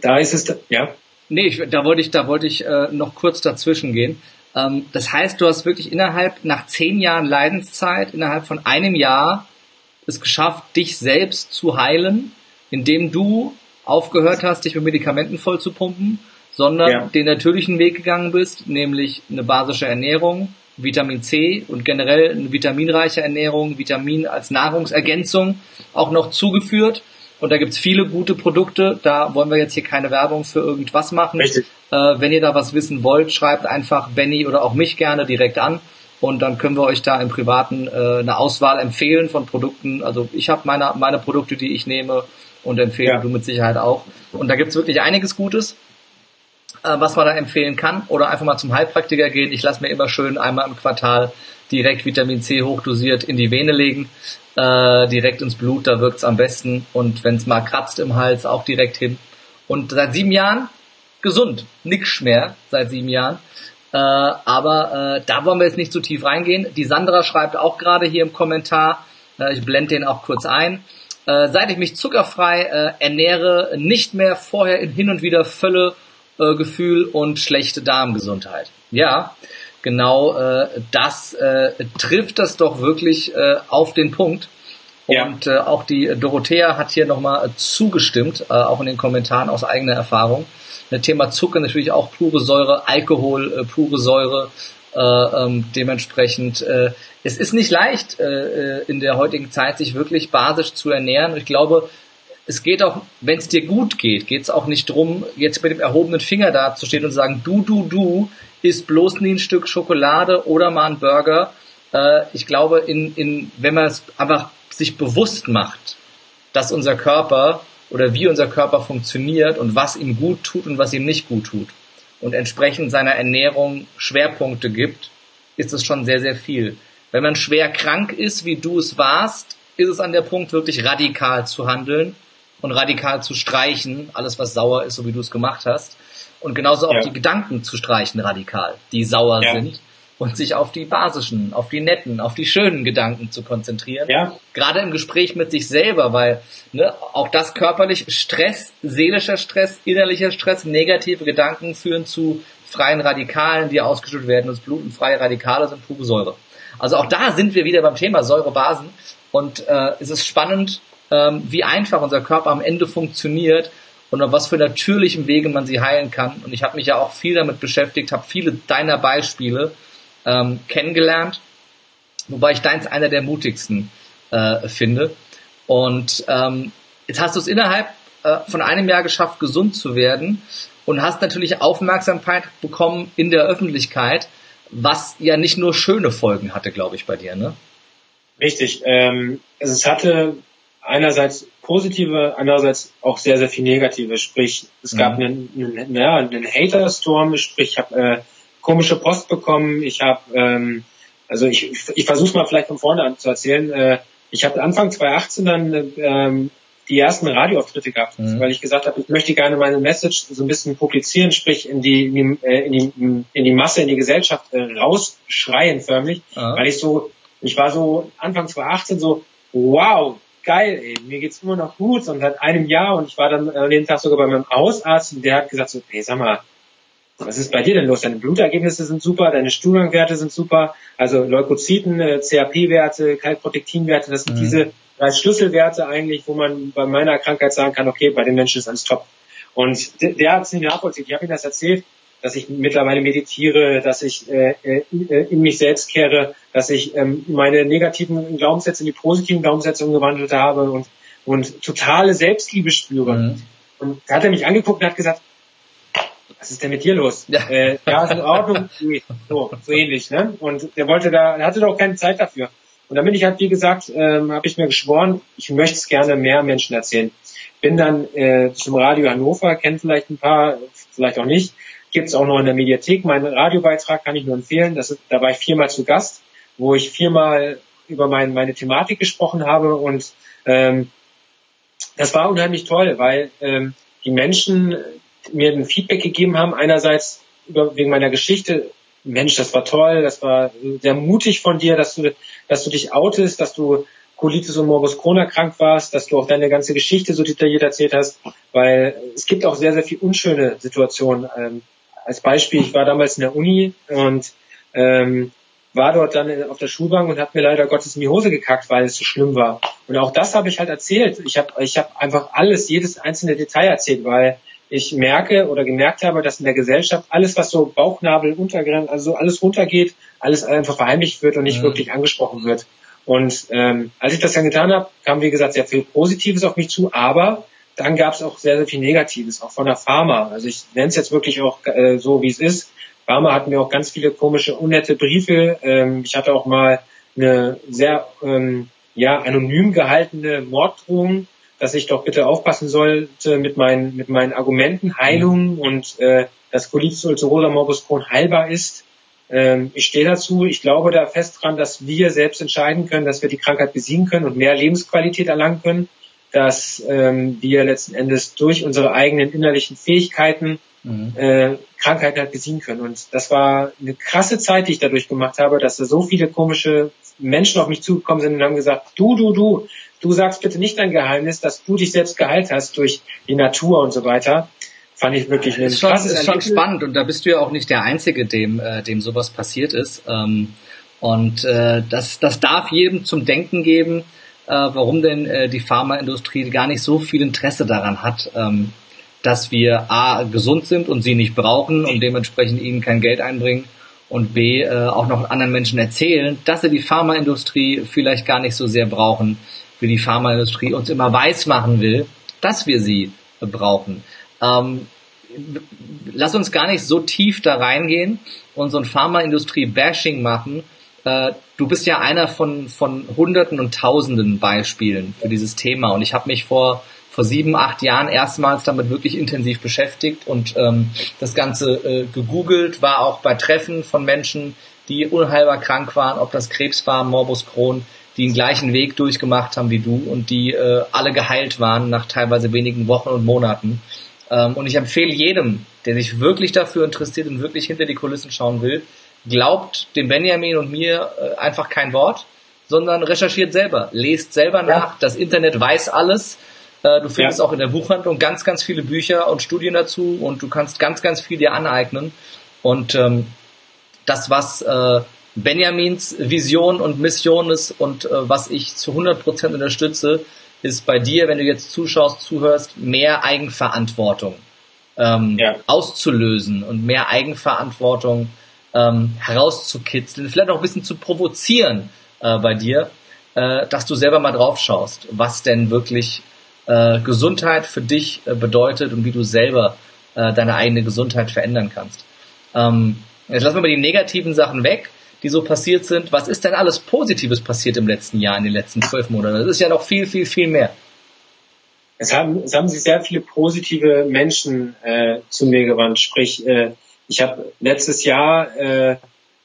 Da ist es, ja. Nee, ich, da wollte ich, da wollte ich äh, noch kurz dazwischen gehen. Ähm, das heißt, du hast wirklich innerhalb, nach zehn Jahren Leidenszeit, innerhalb von einem Jahr es geschafft, dich selbst zu heilen, indem du aufgehört hast, dich mit Medikamenten voll zu pumpen, sondern ja. den natürlichen Weg gegangen bist, nämlich eine basische Ernährung, Vitamin C und generell eine vitaminreiche Ernährung, Vitamin als Nahrungsergänzung auch noch zugeführt. Und da gibt's viele gute Produkte. Da wollen wir jetzt hier keine Werbung für irgendwas machen. Äh, wenn ihr da was wissen wollt, schreibt einfach Benny oder auch mich gerne direkt an. Und dann können wir euch da im Privaten äh, eine Auswahl empfehlen von Produkten. Also ich habe meine, meine Produkte, die ich nehme und empfehle ja. du mit Sicherheit auch. Und da gibt's wirklich einiges Gutes, äh, was man da empfehlen kann. Oder einfach mal zum Heilpraktiker gehen. Ich lasse mir immer schön einmal im Quartal direkt Vitamin C hochdosiert in die Vene legen, äh, direkt ins Blut, da wirkt's am besten. Und wenn's mal kratzt im Hals, auch direkt hin. Und seit sieben Jahren gesund, nix mehr seit sieben Jahren. Äh, aber äh, da wollen wir jetzt nicht zu tief reingehen. Die Sandra schreibt auch gerade hier im Kommentar, äh, ich blende den auch kurz ein. Äh, seit ich mich zuckerfrei äh, ernähre, nicht mehr vorher in hin und wieder Völle, äh, Gefühl und schlechte Darmgesundheit. Ja, genau äh, das äh, trifft das doch wirklich äh, auf den Punkt. Und äh, auch die Dorothea hat hier nochmal zugestimmt, äh, auch in den Kommentaren aus eigener Erfahrung. Das Thema Zucker natürlich auch pure Säure, Alkohol, äh, pure Säure, äh, ähm, dementsprechend, äh, es ist nicht leicht äh, äh, in der heutigen Zeit, sich wirklich basisch zu ernähren. Und ich glaube, es geht auch, wenn es dir gut geht, geht es auch nicht drum, jetzt mit dem erhobenen Finger da zu stehen und zu sagen, du, du, du isst bloß nie ein Stück Schokolade oder mal ein Burger. Äh, ich glaube, in, in, wenn man es einfach sich bewusst macht, dass unser Körper oder wie unser Körper funktioniert und was ihm gut tut und was ihm nicht gut tut und entsprechend seiner Ernährung Schwerpunkte gibt, ist es schon sehr, sehr viel. Wenn man schwer krank ist, wie du es warst, ist es an der Punkt, wirklich radikal zu handeln und radikal zu streichen, alles was sauer ist, so wie du es gemacht hast. Und genauso auch ja. die Gedanken zu streichen radikal, die sauer ja. sind und sich auf die basischen, auf die netten, auf die schönen Gedanken zu konzentrieren. Ja. Gerade im Gespräch mit sich selber, weil ne, auch das körperlich Stress, seelischer Stress, innerlicher Stress, negative Gedanken führen zu freien Radikalen, die ausgeschüttet werden. Das Blut und freie Radikale sind pure Säure. Also auch da sind wir wieder beim Thema Säurebasen und äh, es ist spannend, ähm, wie einfach unser Körper am Ende funktioniert und auf was für natürlichen Wege man sie heilen kann. Und ich habe mich ja auch viel damit beschäftigt, habe viele deiner Beispiele ähm, kennengelernt, wobei ich deins einer der mutigsten äh, finde. Und ähm, jetzt hast du es innerhalb äh, von einem Jahr geschafft, gesund zu werden und hast natürlich Aufmerksamkeit bekommen in der Öffentlichkeit, was ja nicht nur schöne Folgen hatte, glaube ich, bei dir, ne? Richtig. Ähm, es hatte einerseits positive, andererseits auch sehr, sehr viel negative. Sprich, es mhm. gab einen, einen, ja, einen Hater-Storm, sprich, ich habe äh, komische Post bekommen. Ich habe, ähm, also ich, ich versuche mal vielleicht von vorne an zu erzählen. Äh, ich habe Anfang 2018 dann ähm, die ersten Radioauftritte gehabt, mhm. weil ich gesagt habe, ich möchte gerne meine Message so ein bisschen publizieren, sprich in die in die, äh, in die, in die Masse, in die Gesellschaft äh, rausschreien förmlich, mhm. weil ich so, ich war so Anfang 2018 so, wow, geil, ey, mir geht's immer noch gut und seit einem Jahr und ich war dann an dem Tag sogar bei meinem Hausarzt und der hat gesagt so, hey, sag mal, was ist bei dir denn los? Deine Blutergebnisse sind super, deine Stuhlgangwerte sind super, also Leukozyten, äh, CAP-Werte, Kalprotektinwerte, das sind mhm. diese drei Schlüsselwerte eigentlich, wo man bei meiner Krankheit sagen kann, okay, bei den Menschen ist alles top. Und der, der hat es nicht nachvollziehen. Ich habe ihm das erzählt, dass ich mittlerweile meditiere, dass ich äh, äh, in mich selbst kehre, dass ich ähm, meine negativen Glaubenssätze in die positiven Glaubenssätze umgewandelt habe und, und totale Selbstliebe spüre. Mhm. Und da hat er mich angeguckt und hat gesagt, was ist denn mit dir los? Ja, äh, ja ist in Ordnung. [LAUGHS] so, so ähnlich, ne? Und der wollte da, er hatte doch keine Zeit dafür. Und dann bin ich halt, wie gesagt, ähm, habe ich mir geschworen, ich möchte es gerne mehr Menschen erzählen. Bin dann äh, zum Radio Hannover, kennt vielleicht ein paar, vielleicht auch nicht. Gibt es auch noch in der Mediathek. Meinen Radiobeitrag kann ich nur empfehlen. Das ist, da war ich viermal zu Gast, wo ich viermal über mein, meine Thematik gesprochen habe. Und ähm, das war unheimlich toll, weil ähm, die Menschen mir ein Feedback gegeben haben. Einerseits über, wegen meiner Geschichte. Mensch, das war toll, das war sehr mutig von dir, dass du, dass du dich outest, dass du Colitis und Morbus Crohn erkrankt warst, dass du auch deine ganze Geschichte so detailliert erzählt hast, weil es gibt auch sehr, sehr viel unschöne Situationen. Ähm, als Beispiel, ich war damals in der Uni und ähm, war dort dann auf der Schulbank und habe mir leider Gottes in die Hose gekackt, weil es so schlimm war. Und auch das habe ich halt erzählt. Ich habe ich hab einfach alles, jedes einzelne Detail erzählt, weil ich merke oder gemerkt habe, dass in der Gesellschaft alles, was so Bauchnabel, Untergrenzen, also alles runtergeht, alles einfach verheimlicht wird und nicht mhm. wirklich angesprochen wird. Und ähm, als ich das dann getan habe, kam wie gesagt sehr viel Positives auf mich zu, aber dann gab es auch sehr, sehr viel Negatives, auch von der Pharma. Also ich nenne es jetzt wirklich auch äh, so, wie es ist. Pharma hat mir auch ganz viele komische, unnette Briefe. Ähm, ich hatte auch mal eine sehr ähm, ja, anonym gehaltene Morddrohung dass ich doch bitte aufpassen sollte mit meinen, mit meinen Argumenten, Heilung mhm. und äh, dass Colitis ulcerosa morbus Crohn heilbar ist. Ähm, ich stehe dazu. Ich glaube da fest dran, dass wir selbst entscheiden können, dass wir die Krankheit besiegen können und mehr Lebensqualität erlangen können, dass ähm, wir letzten Endes durch unsere eigenen innerlichen Fähigkeiten mhm. äh, Krankheiten halt besiegen können. Und das war eine krasse Zeit, die ich dadurch gemacht habe, dass da so viele komische Menschen auf mich zugekommen sind und haben gesagt, du, du, du, du sagst bitte nicht dein Geheimnis, dass du dich selbst geheilt hast durch die Natur und so weiter. Fand ich wirklich ein ist schon, ist schon spannend und da bist du ja auch nicht der Einzige, dem, äh, dem sowas passiert ist. Ähm, und äh, das, das darf jedem zum Denken geben, äh, warum denn äh, die Pharmaindustrie gar nicht so viel Interesse daran hat, ähm, dass wir A gesund sind und sie nicht brauchen und dementsprechend ihnen kein Geld einbringen und B äh, auch noch anderen Menschen erzählen, dass sie die Pharmaindustrie vielleicht gar nicht so sehr brauchen, wie die Pharmaindustrie uns immer weiß machen will, dass wir sie brauchen. Ähm, lass uns gar nicht so tief da reingehen und so ein Pharmaindustrie-Bashing machen. Äh, du bist ja einer von, von Hunderten und Tausenden Beispielen für dieses Thema und ich habe mich vor vor sieben, acht Jahren erstmals damit wirklich intensiv beschäftigt und ähm, das Ganze äh, gegoogelt, war auch bei Treffen von Menschen, die unheilbar krank waren, ob das Krebs war, Morbus Crohn, die den gleichen Weg durchgemacht haben wie du und die äh, alle geheilt waren nach teilweise wenigen Wochen und Monaten. Ähm, und ich empfehle jedem, der sich wirklich dafür interessiert und wirklich hinter die Kulissen schauen will, glaubt dem Benjamin und mir äh, einfach kein Wort, sondern recherchiert selber, lest selber ja. nach. Das Internet weiß alles. Äh, du findest ja. auch in der Buchhandlung ganz, ganz viele Bücher und Studien dazu und du kannst ganz, ganz viel dir aneignen. Und ähm, das, was äh, Benjamins Vision und Mission ist und äh, was ich zu 100 Prozent unterstütze, ist bei dir, wenn du jetzt zuschaust, zuhörst, mehr Eigenverantwortung ähm, ja. auszulösen und mehr Eigenverantwortung ähm, herauszukitzeln, vielleicht auch ein bisschen zu provozieren äh, bei dir, äh, dass du selber mal drauf schaust, was denn wirklich äh, Gesundheit für dich äh, bedeutet und wie du selber äh, deine eigene Gesundheit verändern kannst. Ähm, jetzt lassen wir mal die negativen Sachen weg die so passiert sind. Was ist denn alles Positives passiert im letzten Jahr, in den letzten zwölf Monaten? Das ist ja noch viel, viel, viel mehr. Es haben, es haben sich sehr viele positive Menschen äh, zu mir gewandt. Sprich, äh, ich habe letztes Jahr äh,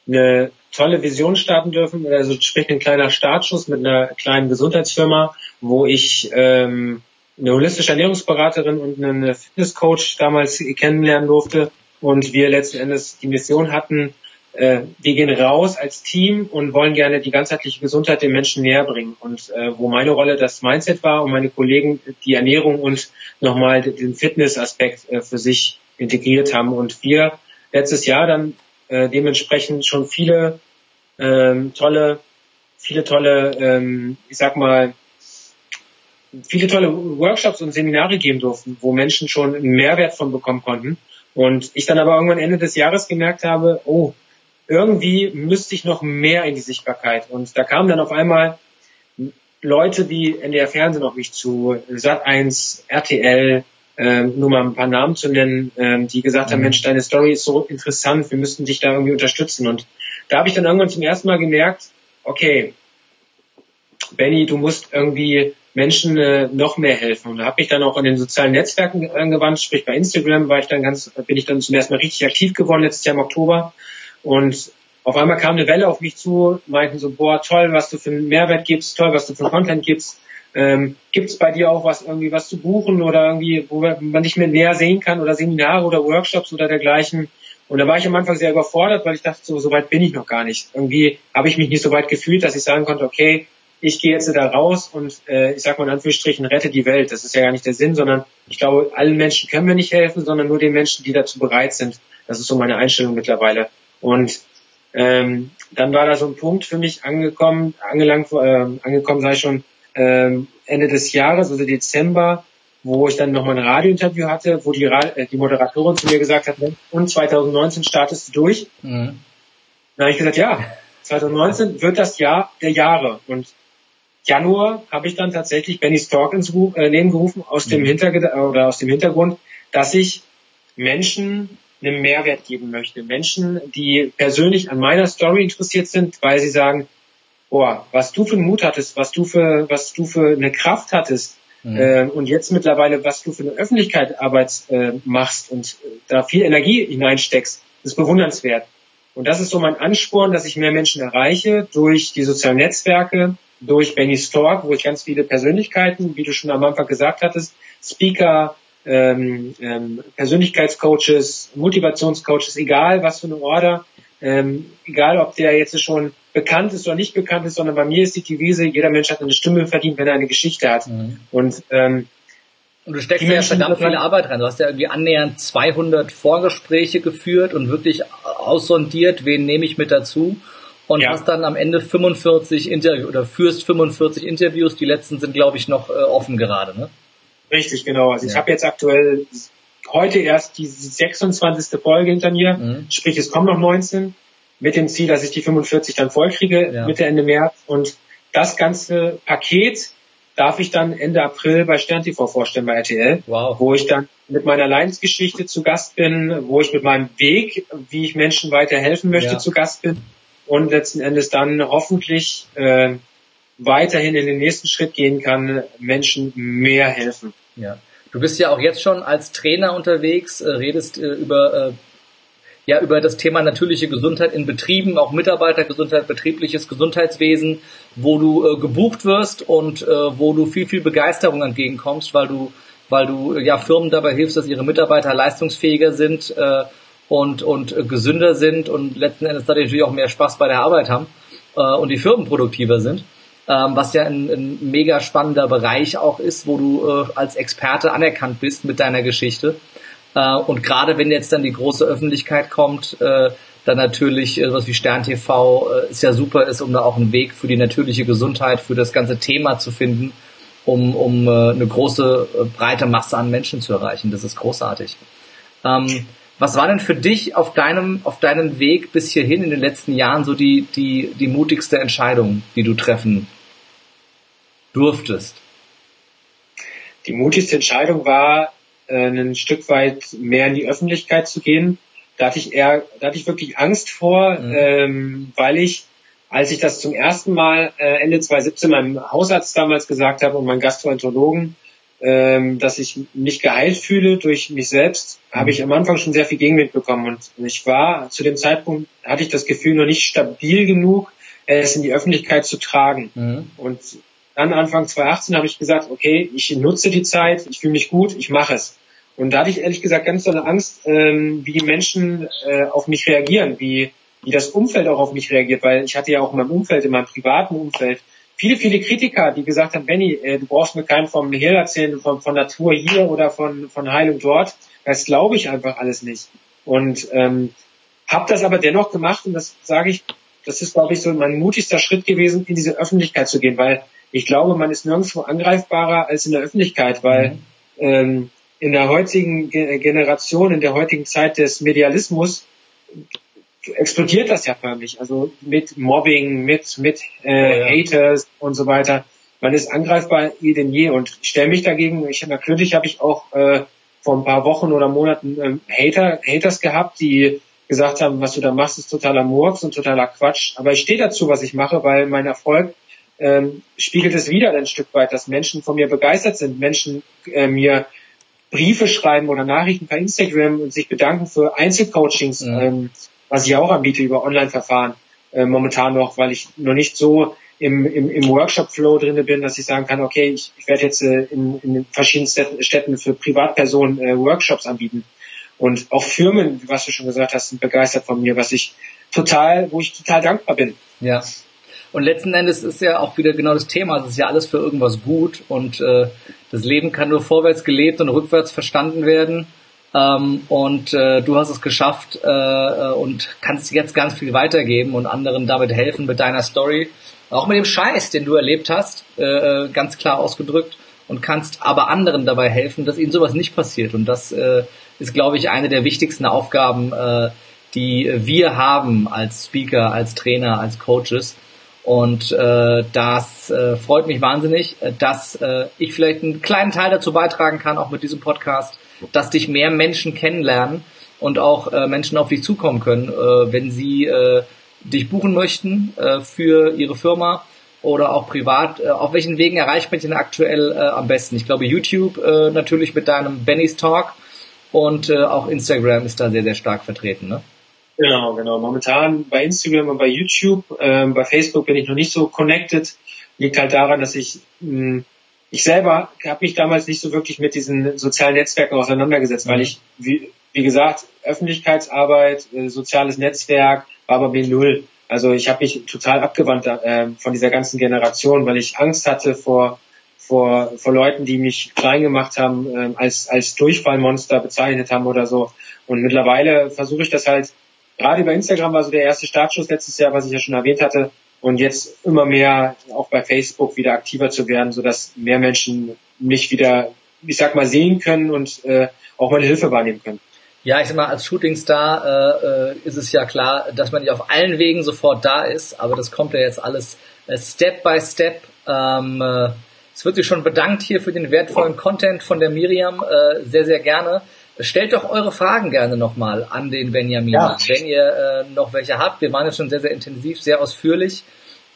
eine tolle Vision starten dürfen, also sprich ein kleiner Startschuss mit einer kleinen Gesundheitsfirma, wo ich ähm, eine holistische Ernährungsberaterin und einen Fitnesscoach damals kennenlernen durfte und wir letzten Endes die Mission hatten, äh, wir gehen raus als Team und wollen gerne die ganzheitliche Gesundheit den Menschen näher bringen. Und äh, wo meine Rolle das Mindset war und meine Kollegen die Ernährung und nochmal den Fitnessaspekt äh, für sich integriert haben. Und wir letztes Jahr dann äh, dementsprechend schon viele ähm, tolle, viele tolle, ähm, ich sag mal, viele tolle Workshops und Seminare geben durften, wo Menschen schon einen Mehrwert von bekommen konnten. Und ich dann aber irgendwann Ende des Jahres gemerkt habe, oh, irgendwie müsste ich noch mehr in die Sichtbarkeit. Und da kamen dann auf einmal Leute wie NDR Fernsehen auf mich zu, Sat1, RTL, ähm, nur mal ein paar Namen zu nennen, ähm, die gesagt mhm. haben, Mensch, deine Story ist so interessant, wir müssten dich da irgendwie unterstützen. Und da habe ich dann irgendwann zum ersten Mal gemerkt, okay, Benny, du musst irgendwie Menschen äh, noch mehr helfen. Und da habe ich dann auch in den sozialen Netzwerken angewandt, sprich bei Instagram war ich dann ganz, bin ich dann zum ersten Mal richtig aktiv geworden letztes Jahr im Oktober und auf einmal kam eine Welle auf mich zu, meinten so, boah, toll, was du für einen Mehrwert gibst, toll, was du für Content gibst. Ähm, Gibt es bei dir auch was irgendwie was zu buchen oder irgendwie, wo man nicht mehr näher sehen kann oder Seminare oder Workshops oder dergleichen? Und da war ich am Anfang sehr überfordert, weil ich dachte, so, so weit bin ich noch gar nicht. Irgendwie habe ich mich nicht so weit gefühlt, dass ich sagen konnte, okay, ich gehe jetzt da raus und äh, ich sag mal in Anführungsstrichen, rette die Welt. Das ist ja gar nicht der Sinn, sondern ich glaube, allen Menschen können wir nicht helfen, sondern nur den Menschen, die dazu bereit sind. Das ist so meine Einstellung mittlerweile. Und ähm, dann war da so ein Punkt für mich angekommen, angelangt, äh, angekommen sei schon ähm, Ende des Jahres, also Dezember, wo ich dann nochmal ein Radiointerview hatte, wo die, äh, die Moderatorin zu mir gesagt hat, und 2019 startest du durch. Mhm. Dann habe ich gesagt, ja, 2019 wird das Jahr der Jahre. Und Januar habe ich dann tatsächlich Benny Stork ins äh, Leben gerufen aus dem, mhm. Hintergrund oder aus dem Hintergrund, dass ich Menschen einen Mehrwert geben möchte. Menschen, die persönlich an meiner Story interessiert sind, weil sie sagen, boah, was du für einen Mut hattest, was du für, was du für eine Kraft hattest, mhm. äh, und jetzt mittlerweile, was du für eine Öffentlichkeit Arbeit äh, machst und äh, da viel Energie hineinsteckst, ist bewundernswert. Und das ist so mein Ansporn, dass ich mehr Menschen erreiche durch die sozialen Netzwerke, durch Benny Stork, wo ich ganz viele Persönlichkeiten, wie du schon am Anfang gesagt hattest, Speaker, ähm, ähm, Persönlichkeitscoaches, Motivationscoaches, egal was für eine Order, ähm, egal ob der jetzt schon bekannt ist oder nicht bekannt ist, sondern bei mir ist die Devise, jeder Mensch hat eine Stimme verdient, wenn er eine Geschichte hat. Mhm. Und ähm, und du steckst ja verdammt viel Arbeit rein. Du hast ja irgendwie annähernd 200 Vorgespräche geführt und wirklich aussondiert, wen nehme ich mit dazu. Und ja. hast dann am Ende 45 Interviews oder führst 45 Interviews. Die letzten sind, glaube ich, noch äh, offen gerade. Ne? Richtig, genau. Also ja. ich habe jetzt aktuell heute erst die 26. Folge hinter mir, mhm. sprich es kommen noch 19 mit dem Ziel, dass ich die 45 dann vollkriege ja. Mitte Ende März und das ganze Paket darf ich dann Ende April bei Stern TV vorstellen bei RTL, wow. wo ich dann mit meiner Leidensgeschichte zu Gast bin, wo ich mit meinem Weg, wie ich Menschen weiterhelfen möchte, ja. zu Gast bin und letzten Endes dann hoffentlich äh, weiterhin in den nächsten Schritt gehen kann, Menschen mehr helfen. Ja. Du bist ja auch jetzt schon als Trainer unterwegs, äh, redest äh, über äh, ja über das Thema natürliche Gesundheit in Betrieben, auch Mitarbeitergesundheit, betriebliches Gesundheitswesen, wo du gebucht wirst und wo du viel viel Begeisterung entgegenkommst, weil du weil du ja Firmen dabei hilfst, dass ihre Mitarbeiter leistungsfähiger sind und und gesünder sind und letzten Endes dadurch natürlich auch mehr Spaß bei der Arbeit haben und die Firmen produktiver sind. Ähm, was ja ein, ein mega spannender Bereich auch ist, wo du äh, als Experte anerkannt bist mit deiner Geschichte. Äh, und gerade wenn jetzt dann die große Öffentlichkeit kommt, äh, dann natürlich äh, was wie Stern TV äh, ist ja super ist, um da auch einen Weg für die natürliche Gesundheit, für das ganze Thema zu finden, um, um äh, eine große, breite Masse an Menschen zu erreichen. Das ist großartig. Ähm, was war denn für dich auf deinem, auf deinem Weg bis hierhin in den letzten Jahren so die, die, die mutigste Entscheidung, die du treffen durftest? Die mutigste Entscheidung war, äh, ein Stück weit mehr in die Öffentlichkeit zu gehen. Da hatte ich eher, da hatte ich wirklich Angst vor, mhm. ähm, weil ich, als ich das zum ersten Mal äh, Ende 2017 meinem Hausarzt damals gesagt habe und meinem Gastroenterologen, ähm, dass ich mich geheilt fühle durch mich selbst, mhm. habe ich am Anfang schon sehr viel Gegenwind bekommen. Und ich war zu dem Zeitpunkt, hatte ich das Gefühl, noch nicht stabil genug, es in die Öffentlichkeit zu tragen. Mhm. Und dann Anfang 2018 habe ich gesagt, okay, ich nutze die Zeit, ich fühle mich gut, ich mache es. Und da hatte ich ehrlich gesagt ganz so eine Angst, ähm, wie die Menschen äh, auf mich reagieren, wie, wie das Umfeld auch auf mich reagiert, weil ich hatte ja auch in meinem Umfeld, in meinem privaten Umfeld, viele, viele Kritiker, die gesagt haben, Benny, äh, du brauchst mir keinen vom Hehl erzählen, von, von Natur hier oder von, von Heilung dort. Das glaube ich einfach alles nicht. Und ähm, habe das aber dennoch gemacht und das sage ich, das ist, glaube ich, so mein mutigster Schritt gewesen, in diese Öffentlichkeit zu gehen, weil ich glaube, man ist nirgendwo angreifbarer als in der Öffentlichkeit, weil mhm. ähm, in der heutigen Generation, in der heutigen Zeit des Medialismus explodiert das ja förmlich. Also mit Mobbing, mit, mit äh. Haters und so weiter. Man ist angreifbar wie denn je und ich stelle mich dagegen. Ich natürlich habe ich auch äh, vor ein paar Wochen oder Monaten ähm, Hater, Haters gehabt, die gesagt haben, was du da machst, ist totaler Murks und totaler Quatsch. Aber ich stehe dazu, was ich mache, weil mein Erfolg ähm, spiegelt es wieder ein Stück weit, dass Menschen von mir begeistert sind, Menschen äh, mir Briefe schreiben oder Nachrichten per Instagram und sich bedanken für Einzelcoachings, mhm. ähm, was ich auch anbiete über Online-Verfahren äh, momentan noch, weil ich noch nicht so im, im, im Workshop-Flow drinne bin, dass ich sagen kann, okay, ich, ich werde jetzt äh, in, in verschiedenen Städten für Privatpersonen äh, Workshops anbieten. Und auch Firmen, was du schon gesagt hast, sind begeistert von mir, was ich total, wo ich total dankbar bin. Ja. Und letzten Endes ist ja auch wieder genau das Thema. Es ist ja alles für irgendwas gut und äh, das Leben kann nur vorwärts gelebt und rückwärts verstanden werden. Ähm, und äh, du hast es geschafft äh, äh, und kannst jetzt ganz viel weitergeben und anderen damit helfen mit deiner Story. Auch mit dem Scheiß, den du erlebt hast, äh, äh ganz klar ausgedrückt und kannst aber anderen dabei helfen, dass ihnen sowas nicht passiert. Und das äh, ist, glaube ich, eine der wichtigsten Aufgaben, äh, die wir haben als Speaker, als Trainer, als Coaches und äh, das äh, freut mich wahnsinnig, äh, dass äh, ich vielleicht einen kleinen Teil dazu beitragen kann, auch mit diesem Podcast, dass dich mehr Menschen kennenlernen und auch äh, Menschen auf dich zukommen können, äh, wenn sie äh, dich buchen möchten äh, für ihre Firma oder auch privat. Äh, auf welchen Wegen erreicht man dich denn aktuell äh, am besten? Ich glaube YouTube äh, natürlich mit deinem Benny's Talk und äh, auch Instagram ist da sehr, sehr stark vertreten. Ne? Genau, genau. Momentan bei Instagram und bei YouTube, ähm, bei Facebook bin ich noch nicht so connected. Liegt halt daran, dass ich mh, hm, ich selber habe mich damals nicht so wirklich mit diesen sozialen Netzwerken auseinandergesetzt, mhm. weil ich, wie, wie gesagt, Öffentlichkeitsarbeit, äh, soziales Netzwerk war bei mir null. Also ich habe mich total abgewandt äh, von dieser ganzen Generation, weil ich Angst hatte vor vor, vor Leuten, die mich klein gemacht haben, äh, als als Durchfallmonster bezeichnet haben oder so. Und mittlerweile versuche ich das halt gerade über Instagram war so der erste Startschuss letztes Jahr, was ich ja schon erwähnt hatte. Und jetzt immer mehr auch bei Facebook wieder aktiver zu werden, sodass mehr Menschen mich wieder, ich sag mal, sehen können und äh, auch meine Hilfe wahrnehmen können. Ja, ich sag mal, als Shootingstar äh, ist es ja klar, dass man nicht auf allen Wegen sofort da ist, aber das kommt ja jetzt alles äh, Step by Step. Ähm, äh, es wird sich schon bedankt hier für den wertvollen Content von der Miriam, äh, sehr, sehr gerne. Stellt doch eure Fragen gerne nochmal an den Benjamin, ja. wenn ihr äh, noch welche habt. Wir waren jetzt schon sehr, sehr intensiv, sehr ausführlich.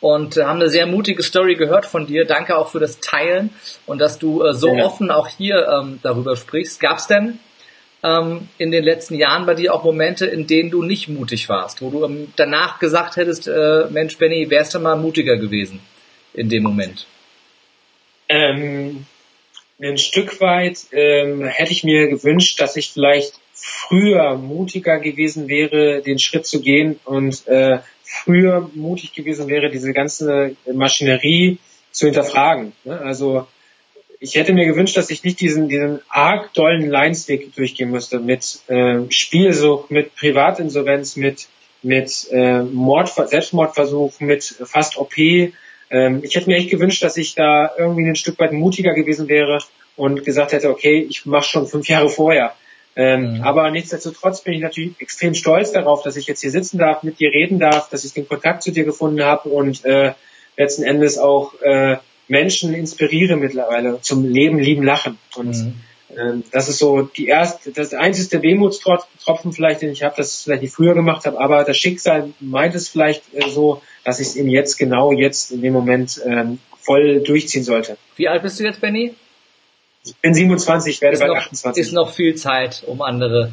und äh, haben eine sehr mutige Story gehört von dir. Danke auch für das Teilen und dass du äh, so ja. offen auch hier ähm, darüber sprichst. Gab es denn ähm, in den letzten Jahren bei dir auch Momente, in denen du nicht mutig warst, wo du ähm, danach gesagt hättest, äh, Mensch, Benny, wärst du mal mutiger gewesen in dem Moment? Ähm, ein Stück weit ähm, hätte ich mir gewünscht, dass ich vielleicht früher mutiger gewesen wäre, den Schritt zu gehen und äh, früher mutig gewesen wäre, diese ganze Maschinerie zu hinterfragen. Ne? Also ich hätte mir gewünscht, dass ich nicht diesen, diesen arg dollen Leinsweg durchgehen müsste mit äh, Spielsucht, mit Privatinsolvenz, mit, mit äh, Mord, Selbstmordversuch, mit fast OP. Ähm, ich hätte mir echt gewünscht, dass ich da irgendwie ein Stück weit mutiger gewesen wäre und gesagt hätte, okay, ich mache schon fünf Jahre vorher. Ähm, mhm. Aber nichtsdestotrotz bin ich natürlich extrem stolz darauf, dass ich jetzt hier sitzen darf, mit dir reden darf, dass ich den Kontakt zu dir gefunden habe und äh, letzten Endes auch äh, Menschen inspiriere mittlerweile zum Leben, lieben, lachen. Und mhm. äh, das ist so die erste, das einzige Wehmutstropfen vielleicht, den ich habe, es vielleicht nicht früher gemacht habe, aber das Schicksal meint es vielleicht äh, so, dass ich es eben jetzt genau jetzt in dem Moment äh, voll durchziehen sollte. Wie alt bist du jetzt, Benny? Ich bin 27, werde ist bald noch, 28. Ist noch viel Zeit, um andere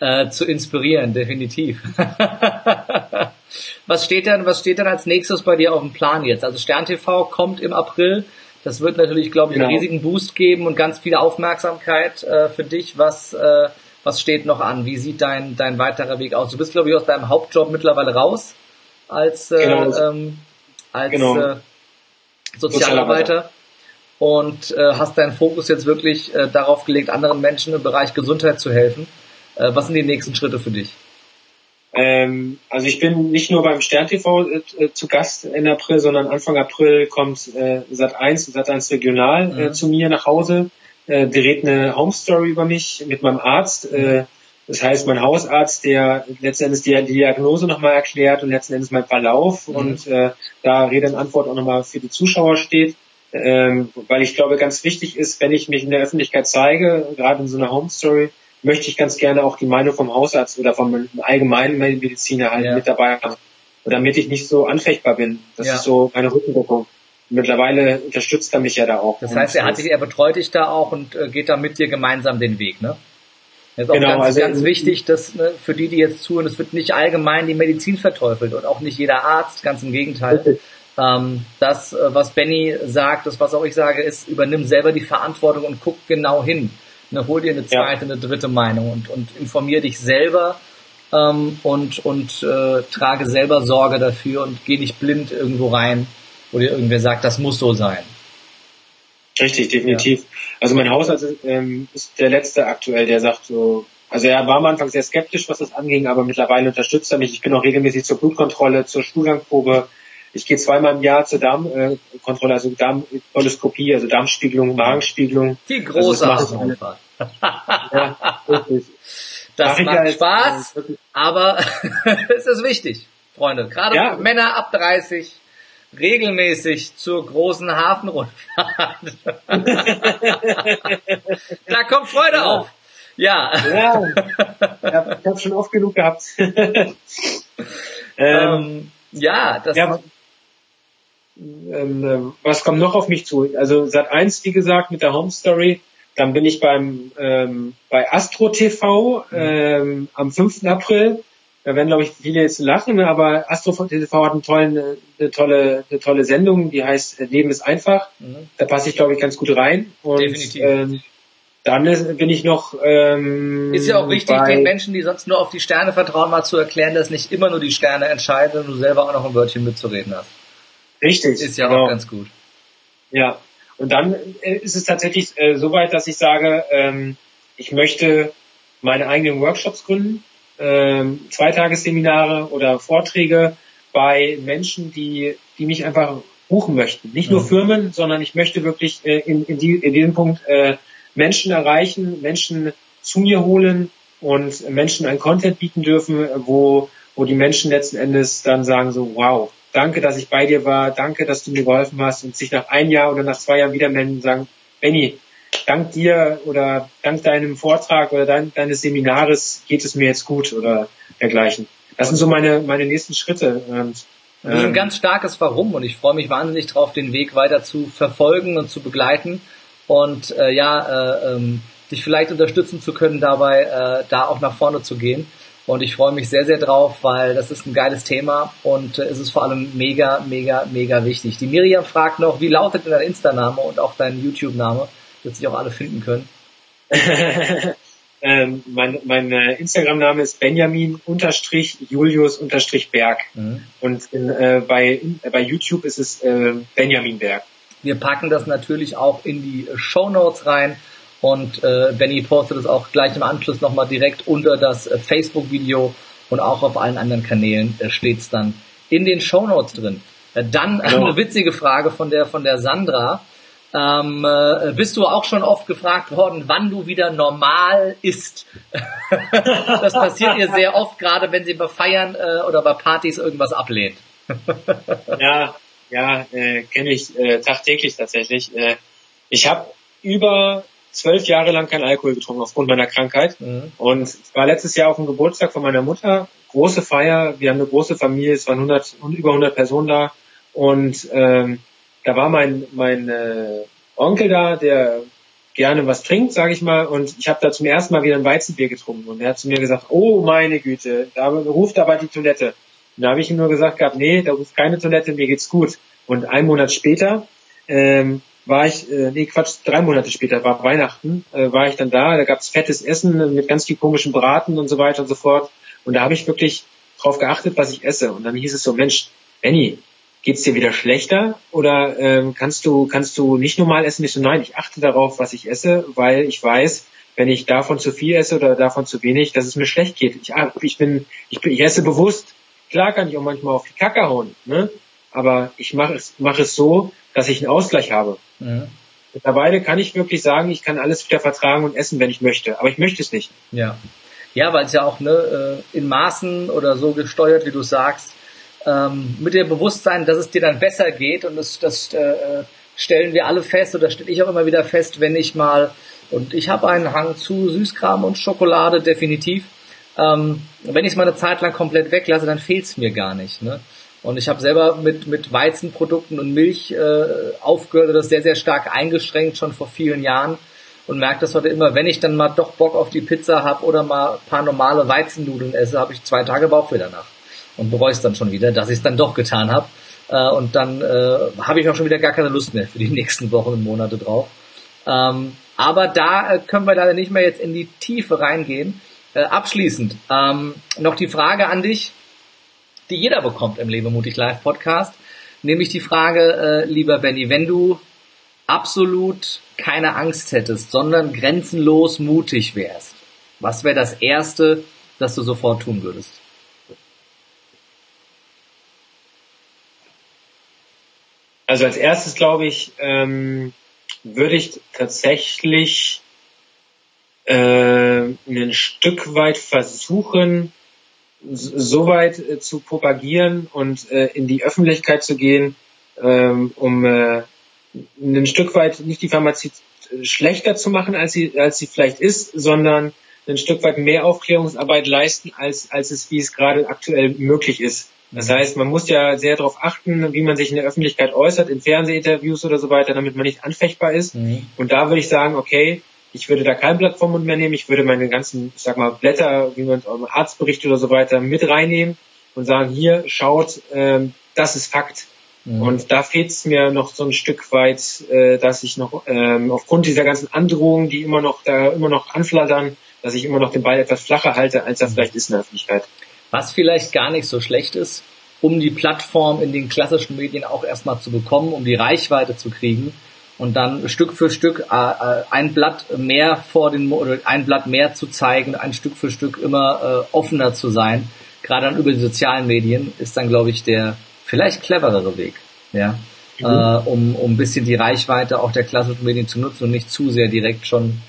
äh, zu inspirieren, definitiv. [LAUGHS] was steht denn, was steht denn als nächstes bei dir auf dem Plan jetzt? Also Stern TV kommt im April. Das wird natürlich, glaube ich, genau. einen riesigen Boost geben und ganz viel Aufmerksamkeit äh, für dich. Was, äh, was steht noch an? Wie sieht dein, dein weiterer Weg aus? Du bist, glaube ich, aus deinem Hauptjob mittlerweile raus als, äh, genau. ähm, als genau. äh, Sozialarbeiter und äh, hast deinen Fokus jetzt wirklich äh, darauf gelegt, anderen Menschen im Bereich Gesundheit zu helfen. Äh, was sind die nächsten Schritte für dich? Ähm, also ich bin nicht nur beim Stern TV äh, zu Gast Ende April, sondern Anfang April kommt äh, Sat 1 Sat 1 Regional äh, mhm. zu mir nach Hause, äh, dreht eine Home Story über mich mit meinem Arzt. Äh, das heißt, mein Hausarzt, der letzten Endes die, die Diagnose nochmal erklärt und letzten Endes mein Verlauf mhm. und äh, da Rede und Antwort auch nochmal für die Zuschauer steht ähm, weil ich glaube, ganz wichtig ist, wenn ich mich in der Öffentlichkeit zeige, gerade in so einer Home Story, möchte ich ganz gerne auch die Meinung vom Hausarzt oder vom allgemeinen Mediziner halt ja. mit dabei haben, damit ich nicht so anfechtbar bin. Das ja. ist so meine Rückenwirkung. Mittlerweile unterstützt er mich ja da auch. Das heißt, er hat dich, er betreut dich da auch und äh, geht da mit dir gemeinsam den Weg, ne? Das ist auch genau, ganz, also ganz wichtig, dass ne, für die, die jetzt zuhören, es wird nicht allgemein die Medizin verteufelt und auch nicht jeder Arzt, ganz im Gegenteil. Ähm, das, äh, was Benny sagt, das, was auch ich sage, ist, übernimm selber die Verantwortung und guck genau hin. Ne, hol dir eine zweite, ja. eine dritte Meinung und, und informier dich selber ähm, und, und äh, trage selber Sorge dafür und geh nicht blind irgendwo rein, wo dir irgendwer sagt, das muss so sein. Richtig, definitiv. Ja. Also mein Hausarzt ähm, ist der letzte aktuell, der sagt so, also er war am Anfang sehr skeptisch, was das anging, aber mittlerweile unterstützt er mich. Ich bin auch regelmäßig zur Blutkontrolle, zur Stuhlgangprobe, ich gehe zweimal im Jahr zur Darmkontrolle, also Darmkoloskopie, also Darmspiegelung, Magenspiegelung. Die also große also Ausfahrt. ja, wirklich. Das Mach macht Spaß, äh, aber [LAUGHS] es ist wichtig, Freunde. Gerade ja. Männer ab 30 regelmäßig zur großen Hafenrundfahrt. [LAUGHS] da kommt Freude ja. auf. Ja. ja. Ich habe schon oft genug gehabt. ähm, ähm, ja, das ja, ähm, äh, was kommt noch auf mich zu? Also Sat 1, wie gesagt, mit der Home Story. Dann bin ich beim ähm, bei Astro TV ähm, am 5. April. Da werden, glaube ich, viele jetzt lachen, aber Astro TV hat einen tollen, äh, eine tolle, eine tolle Sendung, die heißt äh, Leben ist einfach. Mhm. Da passe ich, glaube ich, ganz gut rein. Und, Definitiv. Ähm, dann ist, bin ich noch. Ähm, ist ja auch wichtig, den Menschen, die sonst nur auf die Sterne vertrauen, mal zu erklären, dass nicht immer nur die Sterne entscheiden und du selber auch noch ein Wörtchen mitzureden hast. Richtig. Ist ja genau. auch ganz gut. Ja. Und dann äh, ist es tatsächlich äh, so weit, dass ich sage, ähm, ich möchte meine eigenen Workshops gründen, ähm, Zweitagesseminare oder Vorträge bei Menschen, die, die mich einfach buchen möchten. Nicht nur mhm. Firmen, sondern ich möchte wirklich äh, in, in, die, in diesem Punkt äh, Menschen erreichen, Menschen zu mir holen und Menschen ein Content bieten dürfen, wo, wo die Menschen letzten Endes dann sagen so, wow, danke, dass ich bei dir war, danke, dass du mir geholfen hast und sich nach einem Jahr oder nach zwei Jahren wieder melden und sagen, Benny, dank dir oder dank deinem Vortrag oder dein, deines Seminares geht es mir jetzt gut oder dergleichen. Das sind so meine, meine nächsten Schritte. Und Das ist ein ähm, ganz starkes Warum und ich freue mich wahnsinnig drauf, den Weg weiter zu verfolgen und zu begleiten und äh, ja, äh, ähm, dich vielleicht unterstützen zu können, dabei äh, da auch nach vorne zu gehen. Und ich freue mich sehr, sehr drauf, weil das ist ein geiles Thema und äh, es ist vor allem mega, mega, mega wichtig. Die Miriam fragt noch, wie lautet denn dein Insta-Name und auch dein YouTube-Name, dass sich auch alle finden können? [LAUGHS] ähm, mein mein äh, Instagram-Name ist Benjamin unterstrich Julius unterstrich Berg mhm. und in, äh, bei, äh, bei YouTube ist es äh, Benjamin Berg. Wir packen das natürlich auch in die Show Notes rein und äh, Benny postet es auch gleich im Anschluss nochmal direkt unter das äh, Facebook-Video und auch auf allen anderen Kanälen äh, steht es dann in den Show Notes drin. Äh, dann genau. eine witzige Frage von der von der Sandra. Ähm, äh, bist du auch schon oft gefragt worden, wann du wieder normal isst? [LAUGHS] das passiert ihr sehr oft, gerade wenn sie bei Feiern äh, oder bei Partys irgendwas ablehnt. [LAUGHS] ja, ja, äh, kenne ich äh, tagtäglich tatsächlich. Äh, ich habe über zwölf Jahre lang kein Alkohol getrunken aufgrund meiner Krankheit. Mhm. Und ich war letztes Jahr auf dem Geburtstag von meiner Mutter. Große Feier. Wir haben eine große Familie. Es waren 100, über 100 Personen da. Und ähm, da war mein, mein äh, Onkel da, der gerne was trinkt, sage ich mal. Und ich habe da zum ersten Mal wieder ein Weizenbier getrunken. Und er hat zu mir gesagt, oh meine Güte, da ruft aber die Toilette. Und da habe ich ihm nur gesagt gehabt, nee, da ruft keine Toilette, mir geht's gut. Und einen Monat später ähm, war ich, äh, nee Quatsch, drei Monate später war Weihnachten, äh, war ich dann da, da gab's fettes Essen mit ganz viel komischen Braten und so weiter und so fort. Und da habe ich wirklich drauf geachtet, was ich esse. Und dann hieß es so, Mensch, Benny, geht's dir wieder schlechter oder ähm, kannst du kannst du nicht normal essen? Ich so, nein, ich achte darauf, was ich esse, weil ich weiß, wenn ich davon zu viel esse oder davon zu wenig, dass es mir schlecht geht. Ich, ah, ich bin, ich bin, ich esse bewusst. Klar kann ich auch manchmal auf die Kacke hauen, ne? Aber ich mache es, mache es so, dass ich einen Ausgleich habe. Mhm. Mittlerweile kann ich wirklich sagen, ich kann alles wieder vertragen und essen, wenn ich möchte. Aber ich möchte es nicht. Ja. Ja, weil es ja auch ne, äh, in Maßen oder so gesteuert, wie du sagst, ähm, mit dem Bewusstsein, dass es dir dann besser geht und das, das äh, stellen wir alle fest oder stelle ich auch immer wieder fest, wenn ich mal und ich habe einen Hang zu Süßkram und Schokolade definitiv. Ähm, wenn ich es mal eine Zeit lang komplett weglasse, dann fehlt es mir gar nicht. Ne? Und ich habe selber mit, mit Weizenprodukten und Milch äh, aufgehört, das sehr, sehr stark eingeschränkt, schon vor vielen Jahren. Und merke das heute immer, wenn ich dann mal doch Bock auf die Pizza habe oder mal ein paar normale Weizennudeln esse, habe ich zwei Tage Bauchweh danach. Und bereue es dann schon wieder, dass ich es dann doch getan habe. Äh, und dann äh, habe ich auch schon wieder gar keine Lust mehr für die [LAUGHS] nächsten Wochen und Monate drauf. Ähm, aber da äh, können wir leider nicht mehr jetzt in die Tiefe reingehen. Äh, abschließend ähm, noch die Frage an dich die jeder bekommt im Lebe mutig live Podcast, nämlich die Frage, äh, lieber Benny, wenn du absolut keine Angst hättest, sondern grenzenlos mutig wärst, was wäre das Erste, das du sofort tun würdest? Also als erstes glaube ich, ähm, würde ich tatsächlich äh, ein Stück weit versuchen, so weit äh, zu propagieren und äh, in die Öffentlichkeit zu gehen, ähm, um äh, ein Stück weit nicht die Pharmazie schlechter zu machen, als sie, als sie vielleicht ist, sondern ein Stück weit mehr Aufklärungsarbeit leisten, als, als es, wie es gerade aktuell möglich ist. Das heißt, man muss ja sehr darauf achten, wie man sich in der Öffentlichkeit äußert, in Fernsehinterviews oder so weiter, damit man nicht anfechtbar ist. Mhm. Und da würde ich sagen, okay, ich würde da kein Blatt vom Mund mehr nehmen. Ich würde meine ganzen, ich sag mal, Blätter, wie man Arztberichte oder so weiter mit reinnehmen und sagen, hier, schaut, ähm, das ist Fakt. Mhm. Und da fehlt es mir noch so ein Stück weit, äh, dass ich noch ähm, aufgrund dieser ganzen Androhungen, die immer noch da immer noch anflattern, dass ich immer noch den Ball etwas flacher halte, als er mhm. vielleicht ist in der Öffentlichkeit. Was vielleicht gar nicht so schlecht ist, um die Plattform in den klassischen Medien auch erstmal zu bekommen, um die Reichweite zu kriegen, und dann Stück für Stück äh, äh, ein Blatt mehr vor den oder ein Blatt mehr zu zeigen, ein Stück für Stück immer äh, offener zu sein, gerade dann über die sozialen Medien, ist dann glaube ich der vielleicht cleverere Weg, ja, mhm. um um ein bisschen die Reichweite auch der klassischen Medien zu nutzen und nicht zu sehr direkt schon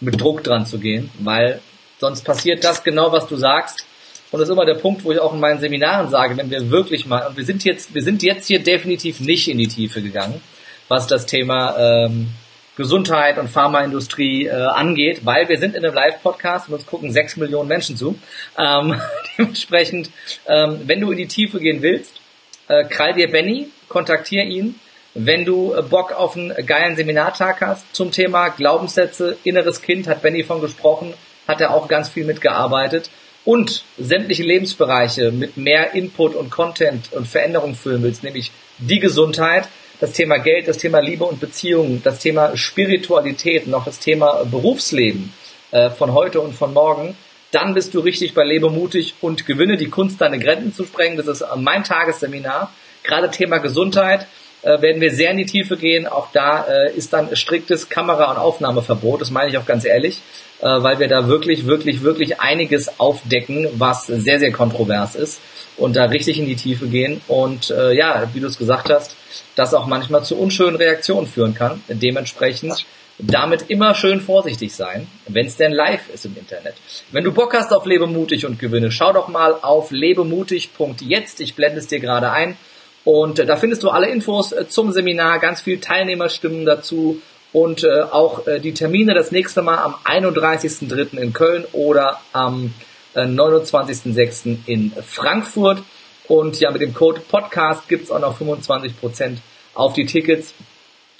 mit Druck dran zu gehen, weil sonst passiert das genau, was du sagst. Und das ist immer der Punkt, wo ich auch in meinen Seminaren sage, wenn wir wirklich mal, und wir sind jetzt, wir sind jetzt hier definitiv nicht in die Tiefe gegangen, was das Thema ähm, Gesundheit und Pharmaindustrie äh, angeht, weil wir sind in einem Live-Podcast und uns gucken sechs Millionen Menschen zu. Ähm, [LAUGHS] dementsprechend, ähm, wenn du in die Tiefe gehen willst, äh, krall dir Benny, kontaktier ihn. Wenn du äh, Bock auf einen geilen Seminartag hast zum Thema Glaubenssätze, inneres Kind, hat Benny von gesprochen, hat er auch ganz viel mitgearbeitet und sämtliche Lebensbereiche mit mehr Input und Content und Veränderung füllen willst, nämlich die Gesundheit, das Thema Geld, das Thema Liebe und Beziehungen, das Thema Spiritualität, noch das Thema Berufsleben äh, von heute und von morgen, dann bist du richtig bei Lebe mutig und gewinne die Kunst, deine Grenzen zu sprengen. Das ist mein Tagesseminar. Gerade Thema Gesundheit äh, werden wir sehr in die Tiefe gehen. Auch da äh, ist dann striktes Kamera- und Aufnahmeverbot. Das meine ich auch ganz ehrlich, weil wir da wirklich, wirklich, wirklich einiges aufdecken, was sehr, sehr kontrovers ist und da richtig in die Tiefe gehen. Und äh, ja, wie du es gesagt hast, das auch manchmal zu unschönen Reaktionen führen kann. Dementsprechend damit immer schön vorsichtig sein, wenn es denn live ist im Internet. Wenn du Bock hast auf Lebe mutig und Gewinne, schau doch mal auf lebemutig.jetzt. Ich blende es dir gerade ein. Und äh, da findest du alle Infos äh, zum Seminar, ganz viel Teilnehmerstimmen dazu und äh, auch äh, die Termine das nächste Mal am 31.03. in Köln oder am äh, 29.06. in Frankfurt. Und ja, mit dem Code Podcast gibt's auch noch 25% auf die Tickets.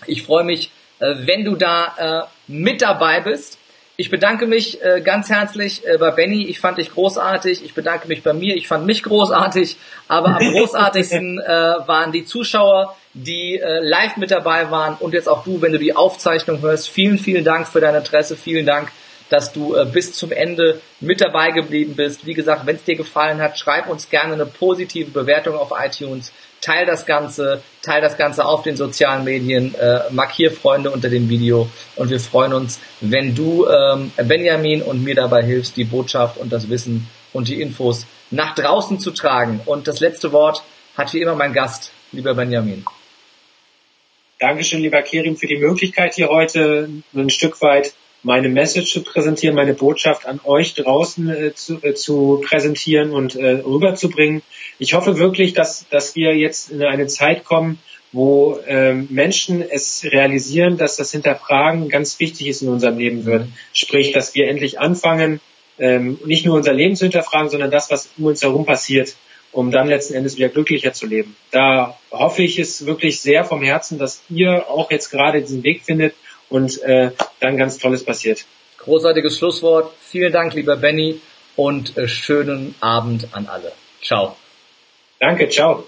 Ich freue mich, äh, wenn du da äh, mit dabei bist. Ich bedanke mich äh, ganz herzlich äh, bei Benny. Ich fand dich großartig. Ich bedanke mich bei mir. Ich fand mich großartig. Aber am [LAUGHS] großartigsten äh, waren die Zuschauer, die äh, live mit dabei waren und jetzt auch du, wenn du die Aufzeichnung hörst. Vielen, vielen Dank für dein Interesse. Vielen Dank, dass du äh, bis zum Ende mit dabei geblieben bist. Wie gesagt, wenn es dir gefallen hat, schreib uns gerne eine positive Bewertung auf iTunes teil das Ganze, teil das Ganze auf den sozialen Medien, äh, markier Freunde unter dem Video und wir freuen uns, wenn du ähm, Benjamin und mir dabei hilfst, die Botschaft und das Wissen und die Infos nach draußen zu tragen. Und das letzte Wort hat wie immer mein Gast, lieber Benjamin. Dankeschön, lieber Kerim, für die Möglichkeit hier heute ein Stück weit meine Message zu präsentieren, meine Botschaft an euch draußen äh, zu, äh, zu präsentieren und äh, rüberzubringen. Ich hoffe wirklich, dass, dass wir jetzt in eine Zeit kommen, wo ähm, Menschen es realisieren, dass das Hinterfragen ganz wichtig ist in unserem Leben wird. Sprich, dass wir endlich anfangen, ähm, nicht nur unser Leben zu hinterfragen, sondern das, was um uns herum passiert, um dann letzten Endes wieder glücklicher zu leben. Da hoffe ich es wirklich sehr vom Herzen, dass ihr auch jetzt gerade diesen Weg findet, und äh, dann ganz Tolles passiert. Großartiges Schlusswort. Vielen Dank, lieber Benny, und äh, schönen Abend an alle. Ciao. Danke, ciao.